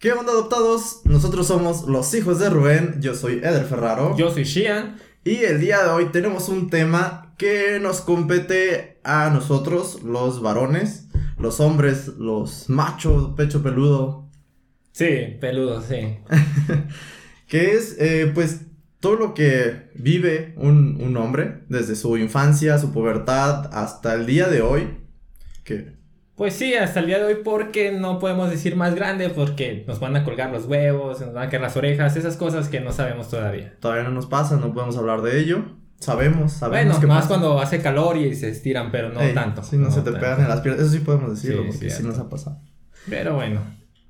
¿Qué onda adoptados? Nosotros somos los hijos de Rubén, yo soy Eder Ferraro. Yo soy Shian. Y el día de hoy tenemos un tema que nos compete a nosotros, los varones, los hombres, los machos, pecho peludo. Sí, peludo, sí. que es, eh, pues, todo lo que vive un, un hombre, desde su infancia, su pubertad, hasta el día de hoy. Que pues sí, hasta el día de hoy porque no podemos decir más grande porque nos van a colgar los huevos, nos van a caer las orejas, esas cosas que no sabemos todavía. Todavía no nos pasa, no podemos hablar de ello. Sabemos, sabemos bueno, más cuando hace calor y se estiran, pero no tanto. Sí, no, se te pegan en las piernas, eso sí podemos decirlo porque sí nos ha pasado. Pero bueno.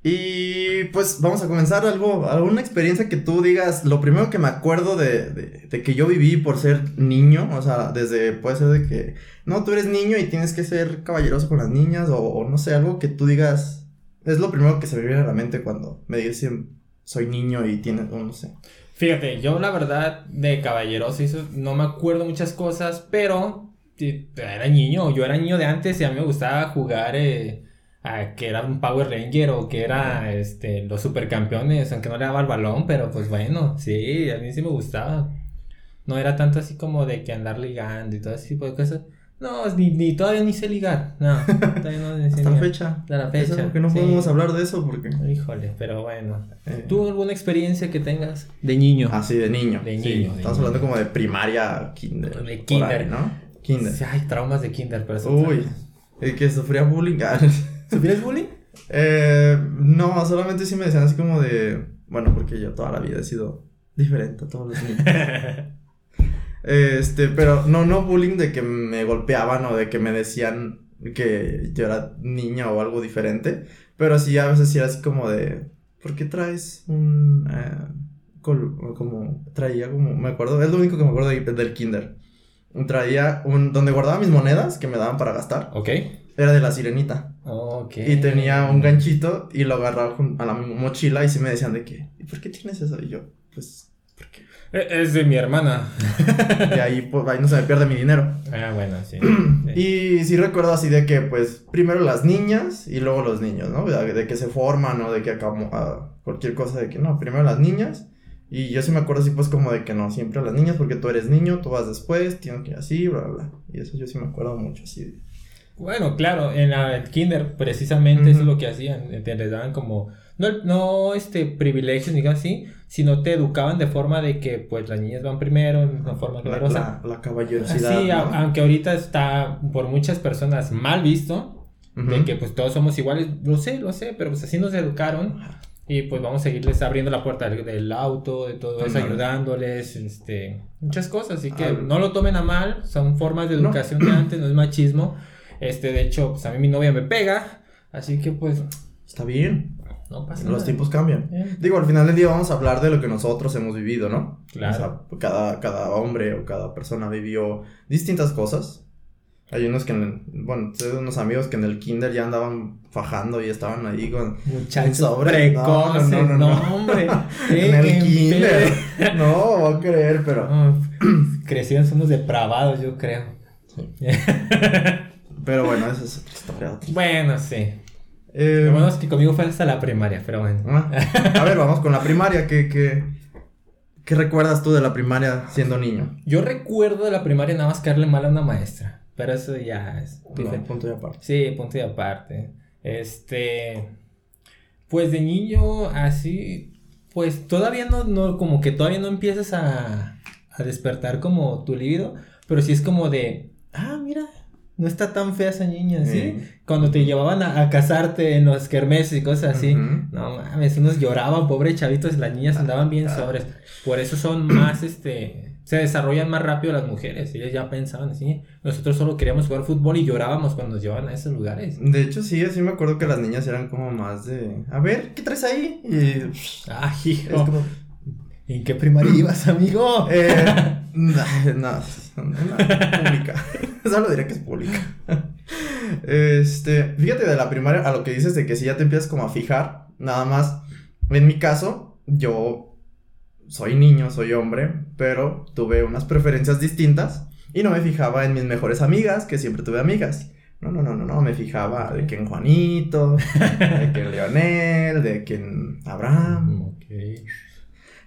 Y pues vamos a comenzar algo, alguna experiencia que tú digas, lo primero que me acuerdo de, de, que yo viví por ser niño, o sea, desde, puede ser de que, no, tú eres niño y tienes que ser caballeroso con las niñas, o, no sé, algo que tú digas, es lo primero que se me viene a la mente cuando me dicen, soy niño y tienes, o no sé. Fíjate, yo la verdad de caballeroso no me acuerdo muchas cosas, pero era niño, yo era niño de antes y a mí me gustaba jugar... Eh, que era un Power Ranger o que era este, los supercampeones, aunque no le daba el balón, pero pues bueno, sí, a mí sí me gustaba. No era tanto así como de que andar ligando y todo ese tipo de cosas. No, ni, ni todavía ni sé ligar. No, todavía no Hasta la fecha. Hasta la fecha. porque no podemos hablar de eso porque. Híjole, pero bueno. Eh. ¿Tú alguna experiencia que tengas de niño? Ah, sí, de niño. De niño. Estamos hablando como de primaria, kinder. De kinder. ¿no? Kinder. Sí, hay traumas de kinder, pero eso. Uy, el que sufría bullying. ¿Sufrías bullying? Eh, no, solamente sí me decían así como de. Bueno, porque yo toda la vida he sido diferente a todos los niños. este, pero no, no bullying de que me golpeaban o de que me decían que yo era niña o algo diferente. Pero sí, a veces sí era así como de. ¿Por qué traes un. Eh, como. Traía como. Me acuerdo. Es lo único que me acuerdo del kinder. Traía un. Donde guardaba mis monedas que me daban para gastar. Ok. Era de la sirenita. Ok. Y tenía un ganchito y lo agarraba a la mochila y sí me decían de que, ¿y por qué tienes eso? Y yo, pues, ¿por qué? E, es de mi hermana. y ahí, pues, ahí no se me pierde mi dinero. Ah, bueno, sí. y sí recuerdo así de que, pues, primero las niñas y luego los niños, ¿no? De, que se forman o de que acabamos cualquier cosa de que no, primero las niñas. Y yo sí me acuerdo así, pues, como de que no, siempre a las niñas, porque tú eres niño, tú vas después, tienes que ir así, bla, bla. Y eso yo sí me acuerdo mucho, así. Bueno, claro, en el kinder precisamente eso es lo que hacían, te les daban como, no, no este, privilegios ni así, sino te educaban de forma de que pues las niñas van primero, de una forma generosa. La, caballerosidad. Sí, aunque ahorita está por muchas personas mal visto, de que pues todos somos iguales, lo sé, lo sé, pero pues así nos educaron. Y pues vamos a seguirles abriendo la puerta del, auto, de todo eso, ayudándoles, este, muchas cosas. Así que no lo tomen a mal, son formas de educación de antes, no es machismo. Este, de hecho, pues a mí mi novia me pega. Así que pues. Está bien. No pasa Los tiempos cambian. Eh. Digo, al final del día vamos a hablar de lo que nosotros hemos vivido, ¿no? Claro. O sea, cada, cada hombre o cada persona vivió distintas cosas. Hay unos que, en bueno, tengo unos amigos que en el kinder ya andaban fajando y estaban ahí con muchachos sobre. No, no, no, no, hombre. en el kinder. no, voy a creer, pero. crecieron son unos depravados, yo creo. Sí. Pero bueno, eso es otra historia. Bueno, sí. Eh, Lo bueno es que conmigo fue hasta la primaria, pero bueno. Ah, a ver, vamos con la primaria. ¿Qué, qué, qué recuerdas tú de la primaria siendo niño? Yo recuerdo de la primaria nada más caerle mal a una maestra. Pero eso ya es. punto de aparte. Sí, punto de aparte. Este. Pues de niño, así. Pues todavía no, no como que todavía no empiezas a, a despertar como tu libido. Pero sí es como de. Ah, mira, no está tan fea esa niña, ¿sí? Cuando te llevaban a, casarte en los kermeses y cosas así. No mames, unos lloraban, pobres chavitos, las niñas andaban bien ah. sobres. Por eso son más, este, se desarrollan más rápido las mujeres. Ellas ya pensaban así. Nosotros solo queríamos jugar fútbol y llorábamos cuando nos llevaban a esos lugares. De hecho, sí, así me acuerdo que las niñas eran como más de, a ver, ¿qué traes ahí? Y, ah, hijo. ¿En qué primaria ibas, amigo? Eh, no, no, pública. Solo diré que es pública. Este, fíjate de la primaria a lo que dices de que si ya te empiezas como a fijar, nada más. En mi caso, yo soy niño, soy hombre, pero tuve unas preferencias distintas y no me fijaba en mis mejores amigas, que siempre tuve amigas. No, no, no, no, no, me fijaba de que en Juanito, de que en Leonel, de que en Abraham. Ok.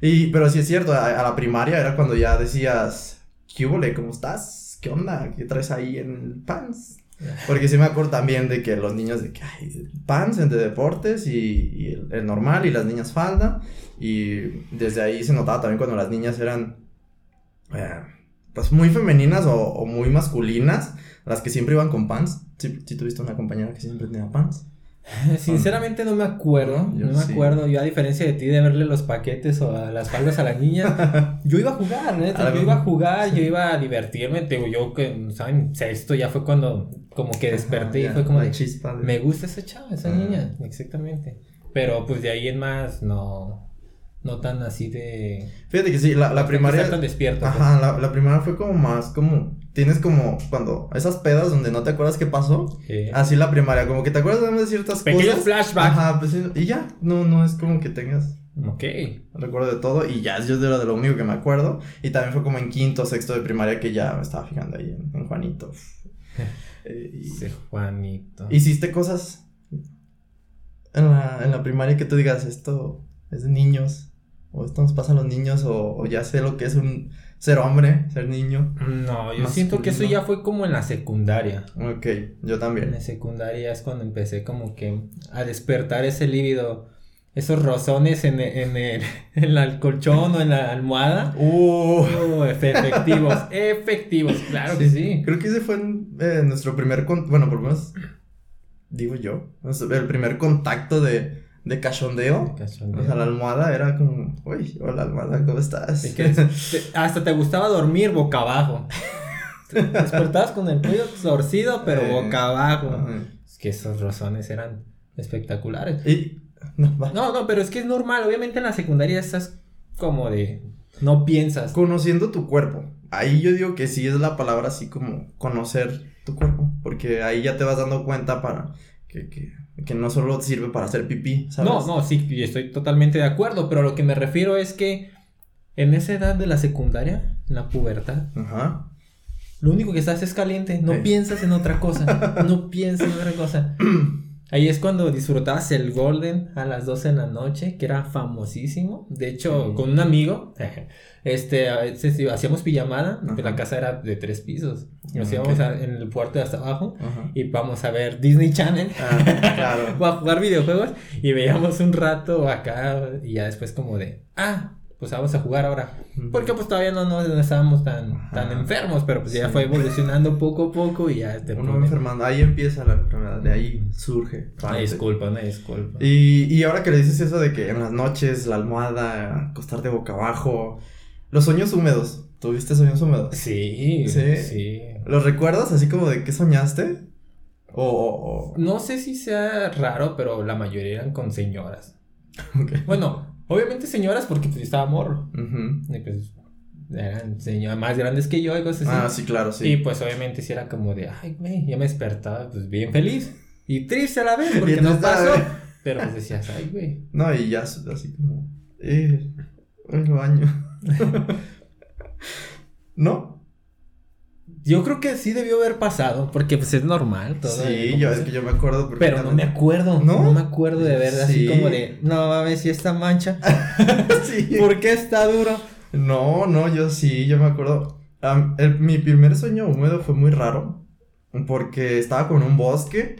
Y, pero sí es cierto, a, a la primaria era cuando ya decías, ¿qué hubo, ¿Cómo estás? ¿Qué onda? ¿Qué traes ahí en pants? Porque sí me acuerdo también de que los niños de que hay pants entre deportes y, el, normal y las niñas falda. Y desde ahí se notaba también cuando las niñas eran eh, pues muy femeninas o, o muy masculinas, las que siempre iban con pants. Si ¿Sí, tuviste una compañera que siempre tenía pants. Sinceramente no me acuerdo, Yo no me sí. acuerdo. Yo a diferencia de ti de verle los paquetes o a las faldas a las niñas, yo iba a jugar, la yo iba a jugar, sí. yo iba a divertirme. Te digo, yo que, ¿saben? Sexto ya fue cuando como que desperté y fue como la de, chispa de- me gusta esa chava, esa niña, exactamente. Pero pues de ahí en más, no, no tan así de... Fíjate que sí, la, la no primaria. tan despierto. pues. Ajá, la, la primaria fue como más como. Tienes como cuando. Esas pedas donde no te acuerdas qué pasó. Así la primaria, como que te acuerdas de ciertas Pequeños cosas. flashbacks. Ajá, pues sí, y ya. No, no es como que tengas ok. recuerdo de todo. Y ya yo era de lo único que me acuerdo. Y también fue como en quinto, sexto de primaria que ya me estaba fijando ahí en, en Juanito. Eh, y- Ese Juanito. ¿Hiciste cosas en la, en la primaria que tú digas esto es de niños? O esto nos pasa a los niños, o, o ya sé lo que es un ser hombre, ser niño. No, yo Masculino. siento que eso ya fue como en la secundaria. Ok, yo En también. la secundaria es cuando empecé como que a despertar ese líbido, esos rozones en, en el, en el colchón o en la almohada. Uh, efe- efectivos, efectivos, claro que sí. Creo que ese fue eh, nuestro primer, con- bueno, por lo menos, digo yo, el primer contacto de, de cachondeo. O sea, la almohada era como, uy, hola almohada, ¿cómo estás? Es que te- hasta te gustaba dormir boca abajo. Te Despertabas con el cuello torcido, pero Eh, boca abajo. Es que esos rozones eran espectaculares. Y, no. No, no, pero es que es normal. Obviamente en la secundaria estás como de. No piensas. Conociendo tu cuerpo. Ahí yo digo que sí es la palabra así como conocer tu cuerpo. Porque ahí ya te vas dando cuenta para que, que, que no solo te sirve para hacer pipí, ¿sabes? No, no, sí, estoy totalmente de acuerdo. Pero lo que me refiero es que en esa edad de la secundaria, en la pubertad, Ajá. lo único que estás es caliente. No Sí. piensas en otra cosa. No piensas en otra cosa. Ahí es cuando disfrutabas el Golden a las 12 de la noche, que era famosísimo. De hecho, Sí. con un amigo, este, a veces iba- hacíamos pijamada, Ajá. la casa era de tres pisos. Nos íbamos a- en el puerto hasta abajo Ajá. y vamos a ver Disney Channel. Ah, claro. o a jugar videojuegos y veíamos un rato acá y ya después como de, ah, pues vamos a jugar ahora. Porque pues todavía no, no, no estábamos tan, tan enfermos, pero pues ya Sí. fue evolucionando poco a poco y ya te Uno enfermando, ahí empieza la enfermedad, de ahí surge. Una parte. disculpa, una disculpa. Y, y ahora que le dices eso de que en las noches, la almohada, acostarte boca abajo, los sueños húmedos, ¿tuviste sueños húmedos? Sí, Sí. sí. ¿Los recuerdas así como de qué soñaste? O, o, o- No sé si sea raro, pero la mayoría eran con señoras. ok. Bueno, obviamente señoras porque pues estaba morro. Y pues eran señoras más grandes que yo y cosas así. Ah, sí, claro, sí. Y pues obviamente si era como de, ay, güey, ya me despertaba pues bien feliz. Y triste a la vez porque no pasó. Pero pues decías, ay, güey. No, y ya así como. Eh, el baño. ¿No? Yo creo que sí debió haber pasado porque pues es normal todo. Sí, yo, que- es que yo me acuerdo. Pero no me acuerdo. ¿No? ¿No? me acuerdo de ver así Sí. como de, no mames, si esta mancha. sí. ¿Por qué está duro? No, no, yo sí, yo me acuerdo. El- mi primer sueño húmedo fue muy raro. Porque estaba como en un bosque.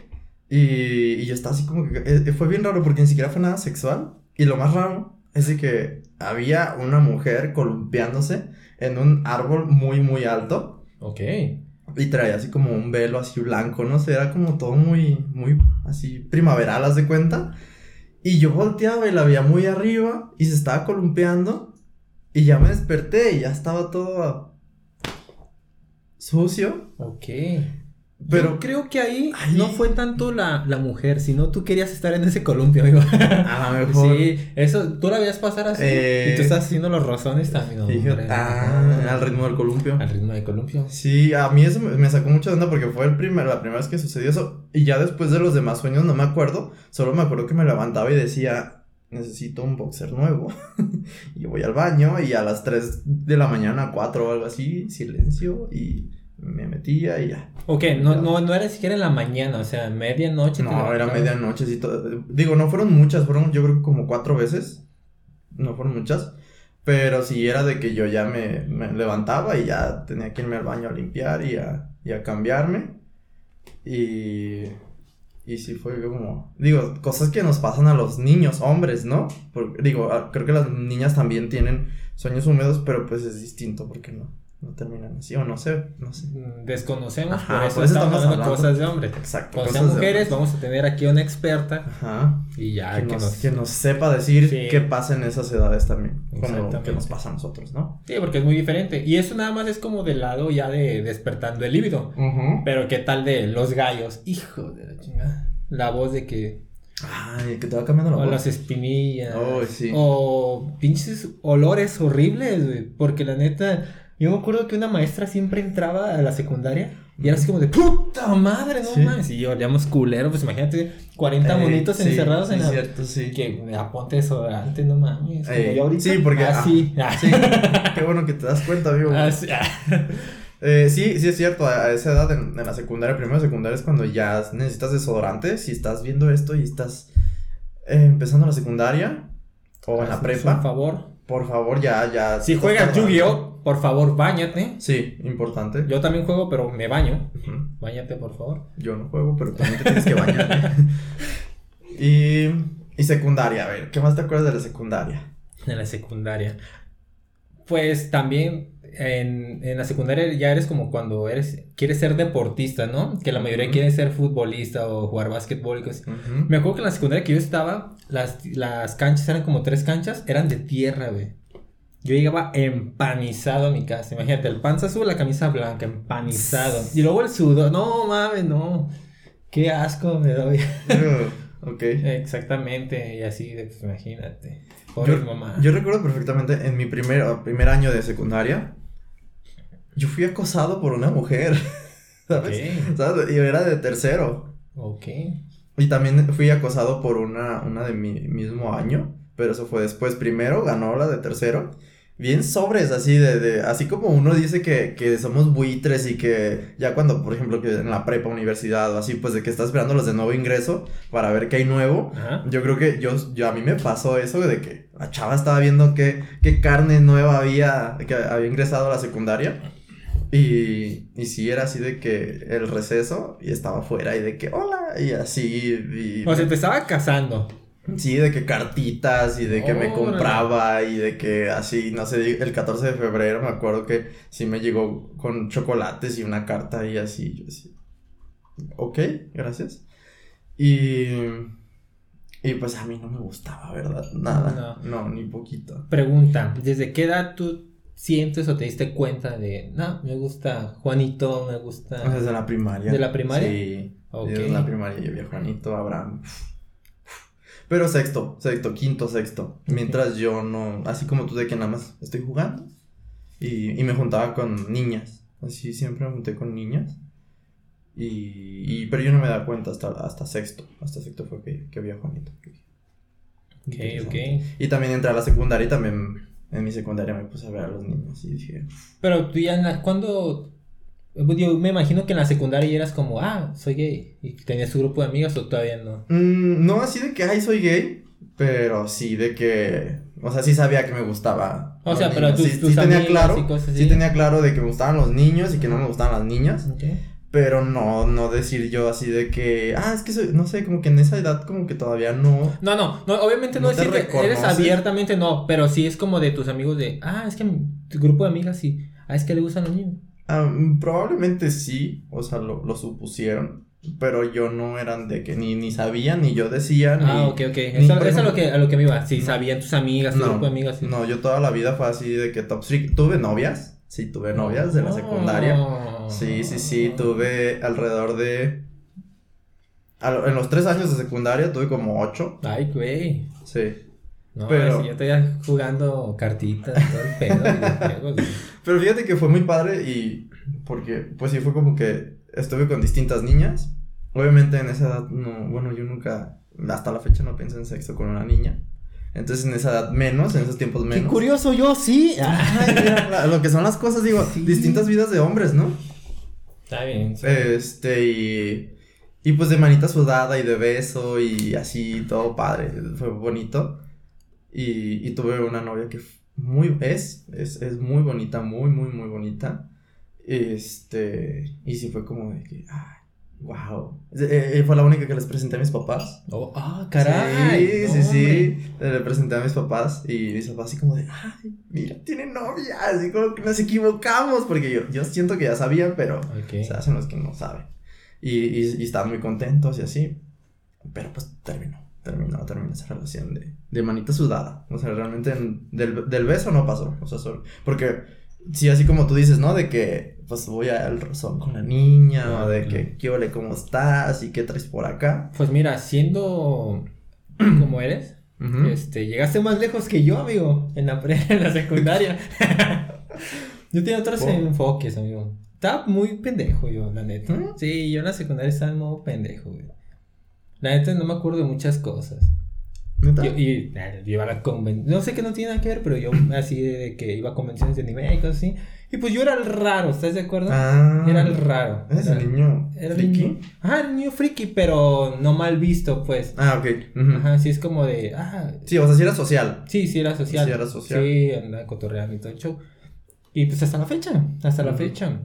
Y, y yo estaba así como que. eh, fue bien raro porque ni siquiera fue nada sexual. Y lo más raro es de que había una mujer columpiándose en un árbol muy, muy alto. Ok. Y traía así como un velo así blanco, no sé, era como todo muy, muy así primaveral, haz de cuenta. Y yo volteaba y la veía muy arriba y se estaba columpiando. Y ya me desperté y ya estaba todo sucio. Ok. Pero Yo creo que ahí no fue tanto la, la mujer, sino tú querías estar en ese columpio, amigo. a lo mejor. Sí, eso, tú la veías pasar así. Eh, y tú estás haciendo los rozones también. Hombre. ah, al ritmo del columpio. Al ritmo de columpio. Sí, a mí eso me, me sacó mucho de onda porque fue el primer, la primera vez que sucedió eso. Y ya después de los demás sueños no me acuerdo. Solo me acuerdo que me levantaba y decía, necesito un boxer nuevo. y voy al baño y a las 3 de la mañana, 4 o algo así, silencio y me metía y ya. Ok, no, no, no era siquiera en la mañana, o sea, medianoche. No, era medianoche, sí, todo- digo, no fueron muchas, fueron yo creo como cuatro veces, no fueron muchas, pero sí era de que yo ya me, me levantaba y ya tenía que irme al baño a limpiar y a, y a cambiarme, y, y sí fue como, digo, cosas que nos pasan a los niños, hombres, ¿no? Porque, digo, ah, creo que las niñas también tienen sueños húmedos, pero pues es distinto porque no, no terminan así, o no sé, no sé. Mm, Desconocemos, Ajá, por eso por eso estamos estamos hablando cosas de hombres. Exacto. Cuando sean mujeres, vamos a tener aquí una experta Ajá. y ya que, que nos, nos. que nos sepa decir Sí. qué pasa en esas edades también, como que nos pasa a nosotros, ¿no? Sí, porque es muy diferente. Y eso nada más es como del lado ya de despertando el líbido. Pero qué tal de los gallos, hijo de la chingada. La voz de que. Ay, que te va cambiando la O voz. las espinillas. Ay, sí. O pinches olores horribles, güey. Porque la neta, yo me acuerdo que una maestra siempre entraba a la secundaria. Y era así como de puta madre, no Sí. mames. Y olíamos culero, pues imagínate, 40 Eh, monitos sí, encerrados en la. cierto, sí. Que me aponte desodorante, no mames. Eh, ahorita. sí, porque- Ah, sí. ah, sí. Qué bueno que te das cuenta, amigo. Ah, sí. Eh, sí, sí es cierto, a, esa edad en, en la secundaria, primero secundaria es cuando ya necesitas desodorante, si estás viendo esto y estás eh, empezando la secundaria o en la prepa, Un favor. Por favor ya, ya. Si juegas. Yu-Gi-Oh, por favor, bañate. Sí, importante. Yo también juego, pero me baño. Ujú. Báñate, por favor. Yo no juego, pero también te tienes que bañar. y, y secundaria, a ver, ¿qué más te acuerdas de la secundaria? En la secundaria. Pues también en, en la secundaria ya eres como cuando eres quieres ser deportista, ¿no? Que la mayoría Ujú. quieren ser futbolista o jugar básquetbol y cosas. Me acuerdo que en la secundaria que yo estaba, las, las canchas eran como tres canchas, eran de tierra, güey. Yo llegaba empanizado a mi casa. Imagínate, el panza azul, la camisa blanca, empanizado. Y luego el sudor. No mames, no. Qué asco me doy. Uh, ok. Exactamente. Y así, pues, imagínate. Pobre Yo, mamá. yo recuerdo perfectamente en mi primer, primer año de secundaria, yo fui acosado por una mujer, ¿sabes? Ok. ¿Sabes? Y era de tercero. Ok. Y también fui acosado por una, una de mi mismo año, pero eso fue después. Primero ganó la de tercero. Bien sobres, así de, de así como uno dice que, que somos buitres y que ya cuando, por ejemplo, que en la prepa, universidad o así, pues de que estás esperando los de nuevo ingreso para ver qué hay nuevo. Ajá. Yo creo que yo, yo a mí me pasó eso de que la chava estaba viendo qué, qué carne nueva había, que había ingresado a la secundaria. Y, y sí, era así de que el receso y estaba afuera y de que hola y así. Y, O sea, te estaba casando. sí, de que cartitas y de que me compraba y de que así, no sé, el 14 de febrero me acuerdo que sí me llegó con chocolates y una carta y así. Yo así, ok, gracias. Y, y pues a mí no me gustaba, ¿verdad? Nada. No, ni poquito. Pregunta, ¿desde qué edad tú sientes o te diste cuenta de, no, me gusta Juanito, me gusta... Desde la primaria. ¿De la primaria? Sí. Ok. Desde la primaria yo vi a Juanito, Abraham. Pero sexto, sexto, quinto, sexto. Mientras yo no, así como tú de que nada más estoy jugando. Y, y me juntaba con niñas. Así siempre me junté con niñas. Y, y pero yo no me daba cuenta hasta, hasta sexto. Hasta sexto fue que, que vi a Juanito. Ok, ok. Y también entré a la secundaria y también en mi secundaria me puse a ver a los niños y dije, Pero tú ya, en la- ¿cuándo...? Yo me imagino que en la secundaria ya eras como, ah, soy gay. ¿Y tenías tu grupo de amigas o todavía no? Mm, no así de que, ay, soy gay, pero sí de que, o sea, sí sabía que me gustaba. O sea, pero tus- sí, tus sí tenía claro, y cosas sí así. tenía claro de que me gustaban los niños y que no me gustaban las niñas, Ok. Pero no, no decir yo así de que, ah, es que soy, no sé, como que en esa edad como que todavía no. No, no, no, obviamente no, No decir que eres abiertamente, no, pero sí es como de tus amigos de, ah, es que tu grupo de amigas sí, ah, es que le gustan los niños. Ah, probablemente sí, o sea, lo, lo supusieron, pero yo no eran de que ni, ni sabía, ni yo decía, ni... Ah, ok, ok, eso, es a lo que, a lo que me iba, si No. sabían tus amigas, tu No, grupo de amigas. sí. No, yo toda la vida fue así de que top 3. Tuve novias. Sí, tuve novias de la secundaria. Sí, sí, sí. Tuve alrededor de. en los tres años de secundaria tuve como ocho. Ay, güey. Sí. No, Pero- si yo estoy jugando cartitas, todo el pedo. Pero fíjate que fue muy padre y. Porque, pues sí, fue como que estuve con distintas niñas. Obviamente en esa edad, no. Bueno, yo nunca. Hasta la fecha no pienso en sexo con una niña. Entonces en esa edad menos, en esos tiempos menos. curioso, yo sí. Ay, mira, lo que son las cosas, digo, Sí. distintas vidas de hombres, ¿no? Está bien. sí. Este, y, y pues de manita sudada y de beso y así, todo padre, fue bonito. Y, y tuve una novia que muy, es, es, es muy bonita, muy, muy, muy bonita. Este, y sí fue como de que, ay, wow. fue la única que les presenté a mis papás. Oh, ah, caray. Sí, sí, sí. hombre. Le presenté a mis papás y mis papás así como de, ay, mira, tiene novia, así como que nos equivocamos, porque yo, yo siento que ya sabían, pero Ok. se hacen los que no saben. Y, y, y estaban muy contentos y así, pero pues terminó, terminó, terminó esa relación de, de manita sudada. O sea, realmente en- del, del beso no pasó, o sea, solo, porque sí, así como tú dices, ¿no? De que pues voy al rozón con la niña, o de que, ¿qué ole, cómo estás? ¿Y qué traes por acá? Pues mira, siendo como eres, este, llegaste más lejos que yo, amigo, en la, pre- en la secundaria. yo tenía otros Oh. enfoques, amigo. Estaba muy pendejo yo, la neta. ¿Mm? Sí, yo en la secundaria estaba en modo pendejo, güey. La neta no me acuerdo de muchas cosas. Y eh, yo iba a la convención. No sé que no tiene nada que ver, pero yo así de que iba a convenciones de anime y cosas así. Y pues yo era el raro, ¿estás de acuerdo? Ah, Era el raro. ¿Eres Era- el niño Era el friki? niño. Ajá, el niño friki, pero no mal visto, pues. Ah, ok. Ajá, sí es como de. Ah, Sí, o sea, sí era social. sí, sí era social. Sí era social. Sí, andaba cotorreando y todo el show. Y pues hasta la fecha, hasta la fecha.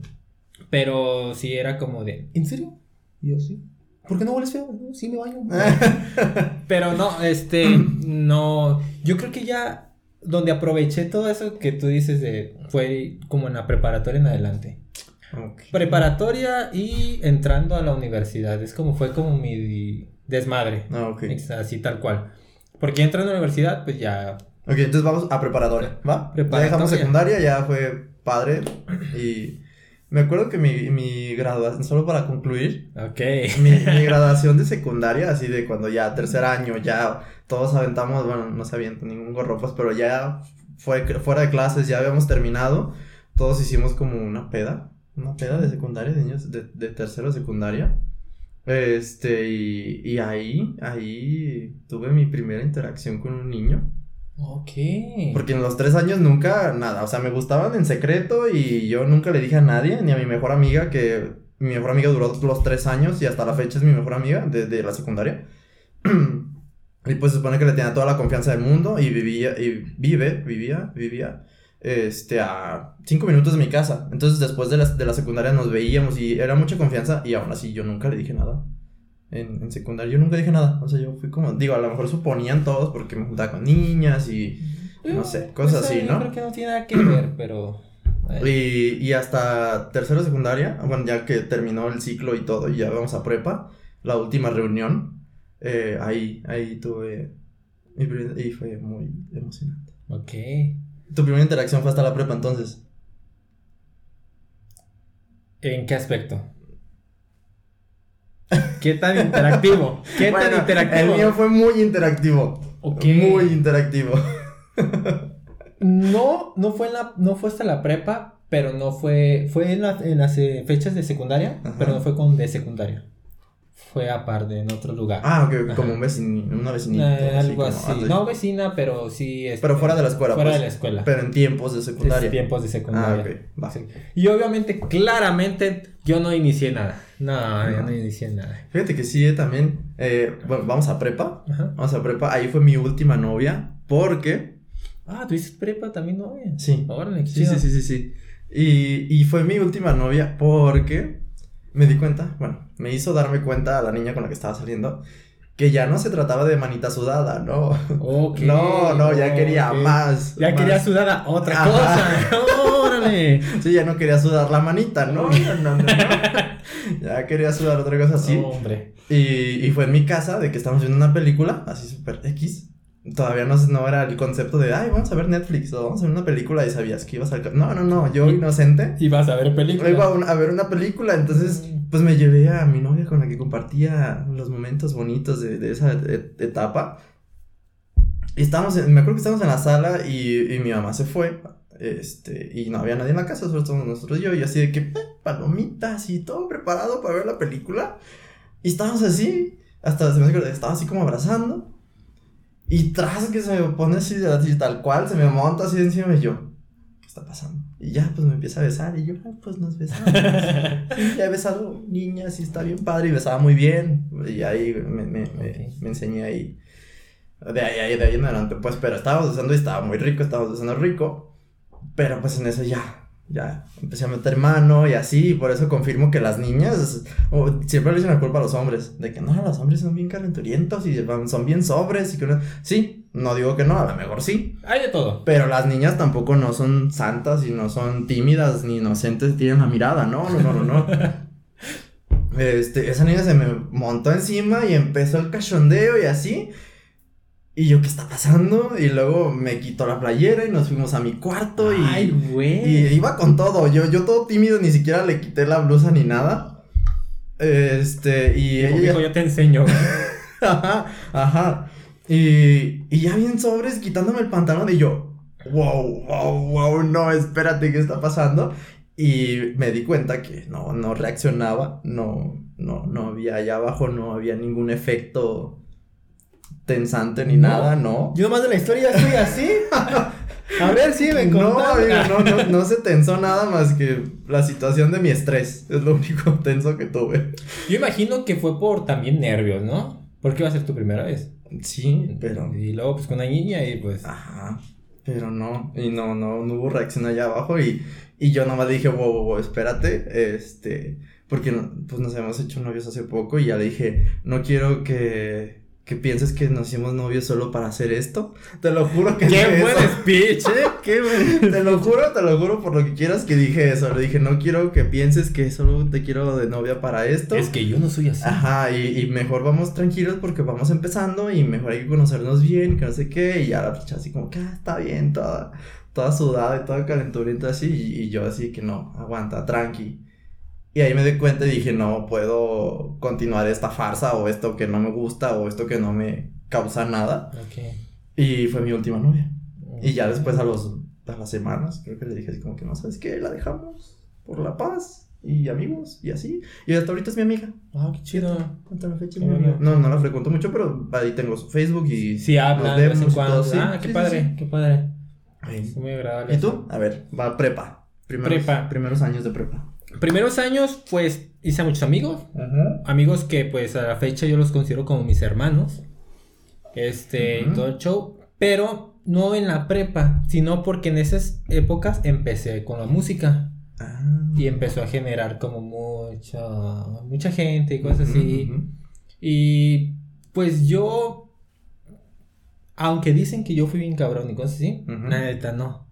Pero sí era como de. ¿En serio? Yo sí. ¿Por qué no hueles feo? Sí me baño. Pero no, este, no, yo creo que ya donde aproveché todo eso que tú dices de, fue como en la preparatoria en adelante. Ok. Preparatoria y entrando a la universidad, es como, fue como mi desmadre, Ah, ok. Ex- así tal cual. Porque entrando a la universidad, pues ya, Ok, entonces vamos a preparatoria, ¿va? Preparatoria. Ya dejamos secundaria, ya fue padre. Y me acuerdo que mi, mi graduación, solo para concluir, mi, mi graduación de secundaria, así de cuando ya tercer año, ya todos aventamos, bueno, no se avienta ningún gorropas, pero ya fue, fuera de clases, ya habíamos terminado, todos hicimos como una peda, una peda de secundaria, de niños de, de tercero secundaria. Este, y, y ahí, ahí tuve mi primera interacción con un niño. Ok. Porque en los tres años nunca, nada, o sea, me gustaban en secreto y yo nunca le dije a nadie, ni a mi mejor amiga, que mi mejor amiga duró los tres años y hasta la fecha es mi mejor amiga de, de la secundaria. y pues se supone que le tenía toda la confianza del mundo y vivía, y vive, vivía, vivía, este, a cinco minutos de mi casa. Entonces después de la, de la secundaria nos veíamos y era mucha confianza y aún así yo nunca le dije nada. En, en secundaria yo nunca dije nada, o sea, yo fui como, digo, a lo mejor suponían todos porque me juntaba con niñas y... no sé, cosas Eso así, yo ¿no? creo que no tiene nada que ver, pero... Y, y hasta tercero secundaria, bueno, ya que terminó el ciclo y todo, y ya vamos a prepa, la última reunión, eh, ahí, ahí tuve, primer- y fue muy emocionante. Ok. Tu primera interacción fue hasta la prepa, entonces. ¿En qué aspecto? ¿Qué tan interactivo? ¿Qué Bueno, tan interactivo? El mío fue muy interactivo. Muy interactivo. No, no fue en la, no fue hasta la prepa, pero no fue, fue en, la- en las eh, fechas de secundaria, Ajá. pero no fue con de secundaria. Fue aparte, en otro lugar. Ah, ok, Ajá. como un vecini, una vecinita. Eh, algo como, así. No vecina, pero sí. este, Pero fuera de la escuela, Fuera pues. de la escuela. Pero en tiempos de secundaria. Es tiempos de secundaria. Ah, ok, va. Sí. Y obviamente, claramente, yo no inicié nada. No, yo No. no inicié nada. Fíjate que sí, eh, también, eh, bueno, vamos a prepa. Ajá. Vamos a prepa. Ahí fue mi última novia. Porque. Ah, ¿tú dices prepa también novia? Sí. Órale, qué Sí, sí, sí, sí, sí. Y, y fue mi última novia porque me di cuenta, bueno, me hizo darme cuenta a la niña con la que estaba saliendo que ya no se trataba de manita sudada, ¿no? Ok, no, no, ya quería más. Ya más. quería sudar a otra Ajá. cosa. Órale. Sí, ya no quería sudar la manita, ¿no? No, no, no, no. Ya quería sudar otra cosa así. Hombre. Y, y fue en mi casa de que estábamos viendo una película, así súper X. Todavía no, no era el concepto de, ay, vamos a ver Netflix o vamos a ver una película y sabías que ibas al... No, no, no, yo inocente. Y vas a ver. Iba a, un- a ver una película, entonces pues me llevé a mi novia con la que compartía los momentos bonitos de, de esa e- etapa. Y estábamos, en- me acuerdo que estábamos en la sala y, y mi mamá se fue. Este, y no había nadie en la casa, solo estábamos nosotros y yo, y así de que eh, palomitas y todo preparado para ver la película. Y estábamos así, hasta se me hace que estaba así como abrazando. Y tras que se me pone así, así tal cual, se me monta así encima y yo, ¿qué está pasando? Y ya, pues me empieza a besar. Y yo, ah, pues nos besamos. Ya he besado niñas y está bien padre. Y besaba muy bien. Y ahí me, me, me, me enseñé ahí. De ahí, ahí, de ahí en adelante, pues, pero estábamos besando y estaba muy rico, estábamos besando rico. Pero pues en eso ya, ya empecé a meter mano y así, y por eso confirmo que las niñas siempre le dicen la culpa a los hombres, de que no, los hombres son bien calenturientos y son bien sobres y que. Sí, no digo que no, a lo mejor sí. Hay de todo. Pero las niñas tampoco no son santas y no son tímidas ni inocentes, tienen la mirada, no, no, no, no, no. Este, esa niña se me montó encima y empezó el cachondeo y así. Y yo, ¿qué está pasando? Y luego me quitó la playera y nos fuimos a mi cuarto y. Ay, güey. Y iba con todo. Yo, yo todo tímido, ni siquiera le quité la blusa ni nada. Este, y ella. dijo, yo te enseño. ajá, ajá. Y, y ya bien sobres, quitándome el pantalón y yo, wow, wow, wow, no, espérate, ¿qué está pasando? Y me di cuenta que no, no reaccionaba, no, no, no había allá abajo, no había ningún efecto tensante ni ¿No? nada, no. Yo nomás de la historia estoy así. A ver, sí, me No, amigo, no, no, no se tensó nada más que la situación de mi estrés. Es lo único tenso que tuve. Yo imagino que fue por también nervios, ¿no? Porque iba a ser tu primera vez. Sí, pero. Y luego, pues con una niña y pues. Ajá. Pero no. Y no, no, no hubo reacción allá abajo. Y, y yo nomás dije, wow, wow, wow, espérate. Este. Porque pues nos habíamos hecho novios hace poco. Y ya le dije, no quiero que. Que pienses que nos hicimos novios solo para hacer esto. Te lo juro que dije ¡Qué buen eso. speech, eh! ¡Qué buen Te lo juro, te lo juro por lo que quieras que dije eso. Le dije, no quiero que pienses que solo te quiero de novia para esto. Es que yo no soy así. Ajá, y, y mejor vamos tranquilos porque vamos empezando y mejor hay que conocernos bien, que no sé qué, y ya la así como que ah, está bien, toda, toda sudada y toda calenturienta así, y, y yo así que no, aguanta, tranqui. Y ahí me di cuenta y dije, no puedo continuar esta farsa o esto que no me gusta o esto que no me causa nada. Ok. Y fue mi última novia. Y ya después a los a las semanas, creo que le dije así como que no, ¿sabes qué? La dejamos por la paz y amigos y así. Y hasta ahorita es mi amiga. Ah, qué chido. Hasta la fecha mi amiga. No, no la frecuento mucho, pero ahí tengo su Facebook y Sí, hablan nos de vez en cuando. sí. Ah, qué Sí, padre, sí, qué padre. Es muy agradable. ¿Y tú? A ver, va prepa. Primeros, Prepa. Primeros años de prepa. Primeros años, pues hice muchos amigos. Amigos que, pues a la fecha yo los considero como mis hermanos. Este, Ujú. todo el show. Pero no en la prepa, sino porque en esas épocas empecé con la música. Ah. Y empezó a generar como mucha, mucha gente y cosas así. Y pues yo, aunque dicen que yo fui bien cabrón y cosas así, neta no.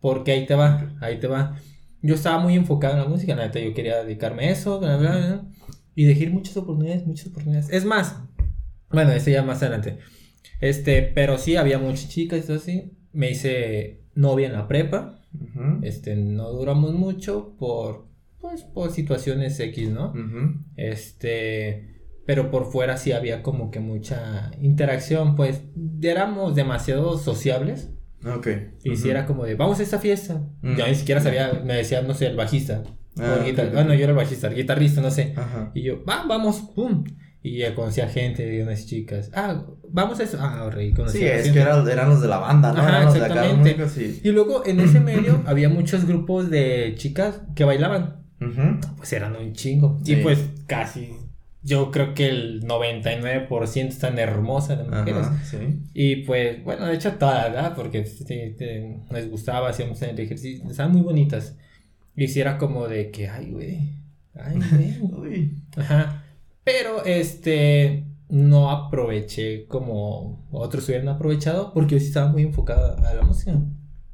Porque ahí te va, ahí te va. Yo estaba muy enfocado en la música, neta yo quería dedicarme a eso, bla, bla, bla, y dejé muchas oportunidades, muchas oportunidades. Es más, bueno, eso ya más adelante. Este, pero sí, había muchas chicas y todo así. Me hice novia en la prepa. Este, no duramos mucho por, pues, por situaciones X, ¿no? Este, pero por fuera sí había como que mucha interacción, pues éramos demasiado sociables. Ok. Y si era como de, vamos a esta fiesta. Mm. Yo ni siquiera sabía, me decía, no sé, el bajista. Ah, o el guitar- ok. Bueno, yo era el bajista, el guitarrista, no sé. Ajá. Y yo, va, vamos, pum. Y ya conocía gente, unas chicas. Ah, vamos a eso. Ah, rey, conocía Sí, es gente. que era- eran los de la banda, ¿no? Ajá, eran los de acá, exactamente. sí. Y luego en ese medio había muchos grupos de chicas que bailaban. Ujú. Pues eran un chingo. Sí. Y pues casi, yo creo que el 99% están hermosas las mujeres. Ajá, sí. Y pues, bueno, de hecho todas, ¿verdad? Porque sí, te- les gustaba, hacíamos el ejercicio, estaban muy bonitas. Y si era como de que, ay, güey, ay, güey. Ajá. Pero, este, no aproveché como otros hubieran aprovechado porque yo sí estaba muy enfocado a la música.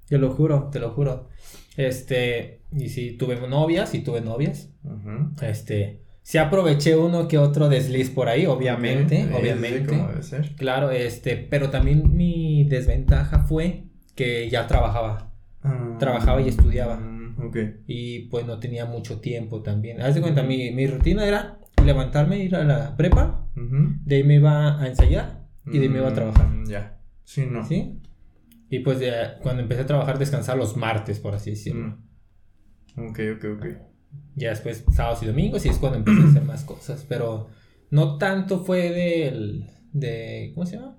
Te lo juro, te lo juro. Este, y sí, tuve novias, y tuve novias. Ujú. Este, sí aproveché uno que otro desliz por ahí, obviamente, obviamente. como debe ser. Claro, este, pero también mi desventaja fue que ya trabajaba Ah, Trabajaba y estudiaba. mm, Ok. y pues no tenía mucho tiempo también. Haz de cuenta, mi, mi rutina era levantarme, ir a la prepa, de ahí me iba a ensayar y de ahí me iba a trabajar. Mm, Ya. Sí, no. ¿Sí? Y pues de- cuando empecé a trabajar descansar los martes, por así decirlo. Mm. Ok, ok, ok. Ya después sábados y domingos y es cuando empecé a hacer más cosas. Pero no tanto fue del... De, ¿Cómo se llama?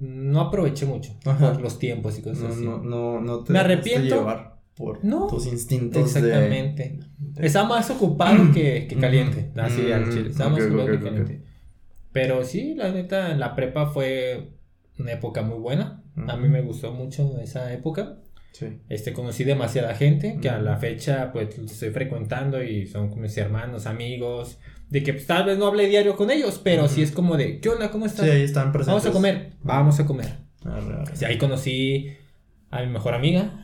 No aproveché mucho Ajá. los tiempos y cosas No, así. no, no, no te Me arrepiento. llevar. por No, tus instintos. Exactamente. de- Está más ocupado que, que caliente. Mm. Así al chile. Está más Ok, ocupado que caliente. Pero sí, la neta, la prepa fue una época muy buena. A mí me gustó mucho esa época. Sí. Este, conocí demasiada gente que a la fecha pues estoy frecuentando y son como mis hermanos, amigos. De que pues, tal vez no hable diario con ellos, pero sí es como de, ¿qué onda? ¿Cómo Sí, estás? ahí están presentes. Vamos a comer. Vamos a comer. Arre, arre. Sí, ahí conocí a mi mejor amiga,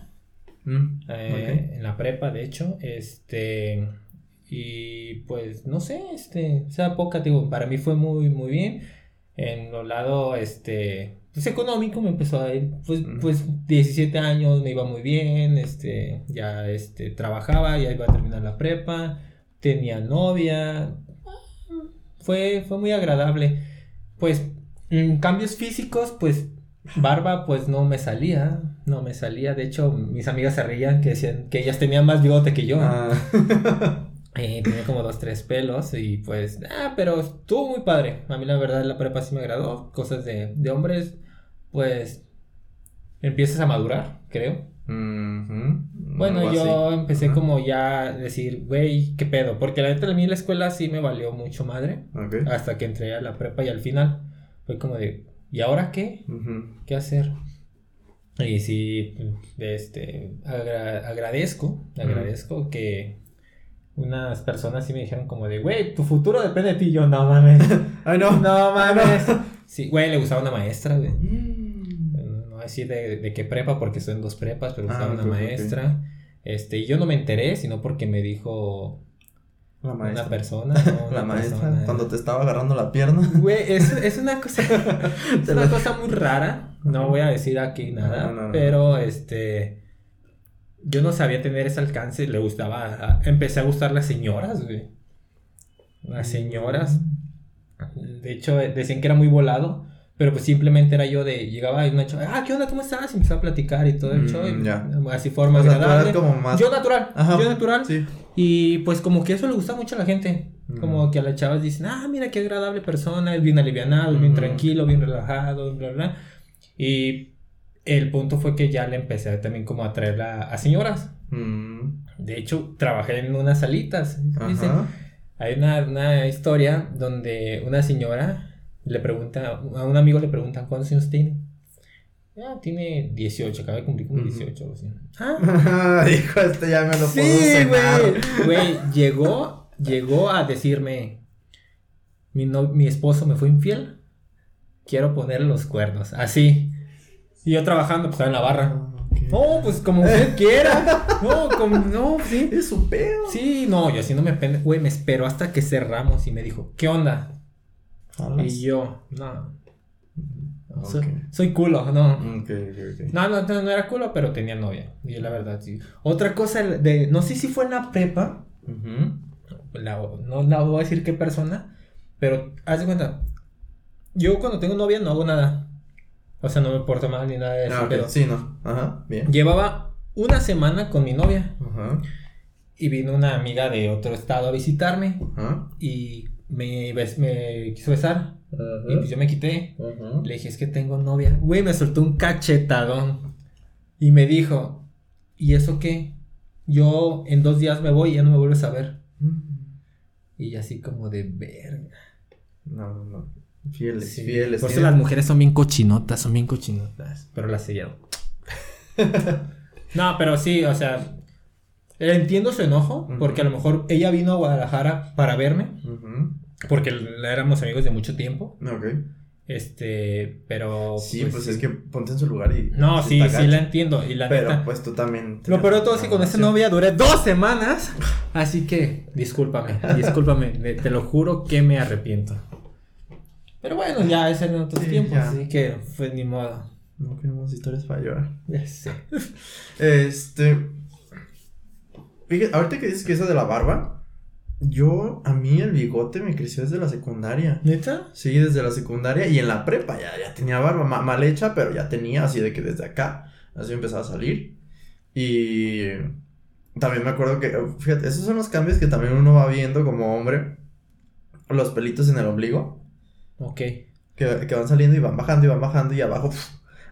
Mm, eh, en la prepa, de hecho, este, y pues, no sé, este, esa época, digo, para mí fue muy, muy bien, en lo lado, este, pues económico me empezó a ir, pues, pues 17 años me iba muy bien, este, ya, este, trabajaba, ya iba a terminar la prepa, tenía novia, fue, fue muy agradable, pues, en cambios físicos, pues, barba, pues, no me salía, no me salía, de hecho, mis amigas se reían que decían que ellas tenían más bigote que yo, Ah. eh, tenía como dos, tres pelos y pues, ah, pero estuvo muy padre. A mí la verdad la prepa sí me agradó. Cosas de, de hombres, pues empiezas a madurar, creo. Bueno, yo así. empecé como ya a decir, güey, ¿qué pedo? Porque la neta a mí la escuela sí me valió mucho madre. Ok. Hasta que entré a la prepa y al final fue como de, ¿y ahora qué? ¿Qué hacer? Y sí, este, agra- agradezco, agradezco que unas personas sí me dijeron como de, güey, tu futuro depende de ti. Yo, no mames, Ay, no. no mames. Sí, güey, le gustaba una maestra, güey. Mm. No no voy a decir de, de qué prepa, porque son dos prepas, pero gustaba Ah, una maestra. Este, y yo no me enteré, sino porque me dijo La maestra. una persona. ¿no? La Una maestra, persona. cuando te estaba agarrando la pierna. Güey, es, es una cosa. es una cosa muy rara. No voy a decir aquí nada. No, no, no. Pero este. Yo no sabía tener ese alcance. Le gustaba. empecé a gustar las señoras, güey. Las señoras. De hecho, decían que era muy volado. Pero pues simplemente era yo de. Llegaba y una chava. Ah, ¿qué onda? ¿Cómo estás? Y empezaba a platicar y todo el Mm, show. y. Así forma agradable. eras como más. Yo natural. Ajá. Yo natural. Sí. Y pues como que eso le gusta mucho a la gente. Mm. Como que a las chavas dicen, ah, mira qué agradable persona, es bien alivianado, es bien tranquilo, bien relajado, bla, bla. Y el punto fue que ya le empecé también como a traer a, a señoras. Mm. De hecho, trabajé en unas salitas. Dice, Ajá. hay una, una historia donde una señora le pregunta, a un amigo le preguntan cuántos años tiene. Ah, tiene 18, acaba de cumplir como Ujú. 18 o así. Ah, Dijo, este ya me lo puedo Sí, cenar. güey. Güey, llegó, llegó a decirme, mi, no- mi esposo me fue infiel, quiero ponerle los cuernos, así. Y yo trabajando, pues en la barra. Ah. No, pues como usted quiera. No, como, no, sí. Es su pedo. Sí, no, yo así no me pende, güey, me esperó hasta que cerramos y me dijo, ¿qué onda? Y yo, no, no, soy, culo, no. No, no, no, no era culo, pero tenía novia. Y la verdad, sí. Otra cosa de, no sé si fue en la prepa, la- no la voy a decir qué persona, pero haz de cuenta, yo cuando tengo novia no hago nada. O sea, no me porto mal ni nada de eso. Ah, pero Sí, no. Ajá. Bien. llevaba una semana con mi novia Ajá. y vino una amiga de otro estado a visitarme Ajá. y me, quiso besar. Y pues yo me quité. Le dije, es que tengo novia. Güey, me soltó un cachetadón. Y me dijo, ¿y eso qué? Yo en dos días me voy y ya no me vuelves a ver. Y así como de verga. No, no, no. Fieles, Sí. fieles. Por eso las mujeres son bien cochinotas, son bien cochinotas. Pero las sellaron. no, pero sí, o sea. Entiendo su enojo, porque a lo mejor ella vino a Guadalajara para verme, Ujú. Porque éramos amigos de mucho tiempo. Ok. Este, pero. Sí, pues, es que ponte en su lugar y. No, sí, está sí gacho. la entiendo. Y la Pero neta. pues tú también. Lo peor de todo es que con esa novia duré dos semanas. Así que, discúlpame, discúlpame. me- te lo juro que me arrepiento. Pero bueno, ya es en otros Sí, tiempos, ya. así que fue ni modo. No queremos historias para llorar. Ya sé. Este. Fíjate, ahorita que dices que eso de la barba, yo, a mí el bigote me creció desde la secundaria. ¿Neta? Sí, desde la secundaria y en la prepa ya, ya tenía barba ma- mal hecha, pero ya tenía así de que desde acá, así empezaba a salir. Y también me acuerdo que, fíjate, esos son los cambios que también uno va viendo como hombre. Los pelitos en el ombligo, Ok. que, que van saliendo y van bajando y van bajando y abajo, pf,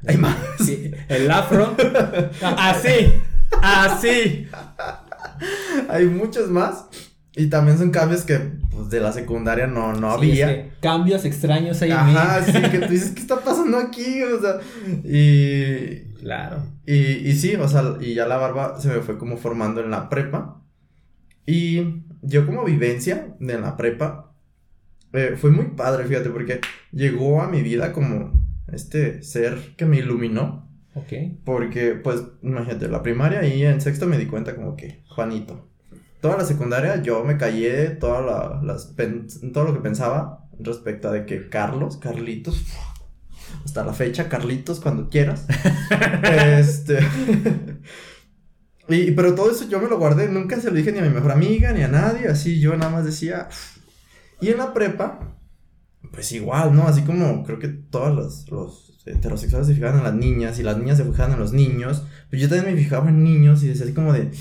hay más. Sí, el afro. Así. Así. Hay muchos más. Y también son cambios que pues, de la secundaria no, no había. cambios extraños ahí Ajá, sí, que tú dices, ¿qué está pasando aquí? O sea, y. Claro. Y, y sí, o sea, y ya la barba se me fue como formando en la prepa. Y yo, como vivencia de la prepa, eh, fue muy padre, fíjate, porque llegó a mi vida como este ser que me iluminó. Ok. Porque, pues, imagínate, la primaria y en sexto me di cuenta como que, Juanito. Toda la secundaria yo me callé toda las todo lo que pensaba respecto a de que Carlos, Carlitos, hasta la fecha, Carlitos, cuando quieras. este. y, pero todo eso yo me lo guardé, nunca se lo dije ni a mi mejor amiga, ni a nadie, así yo nada más decía. Y en la prepa, pues igual, ¿no? Así como creo que todos los, los heterosexuales se fijaban en las niñas y las niñas se fijaban en los niños, pues yo también me fijaba en niños y decía así como de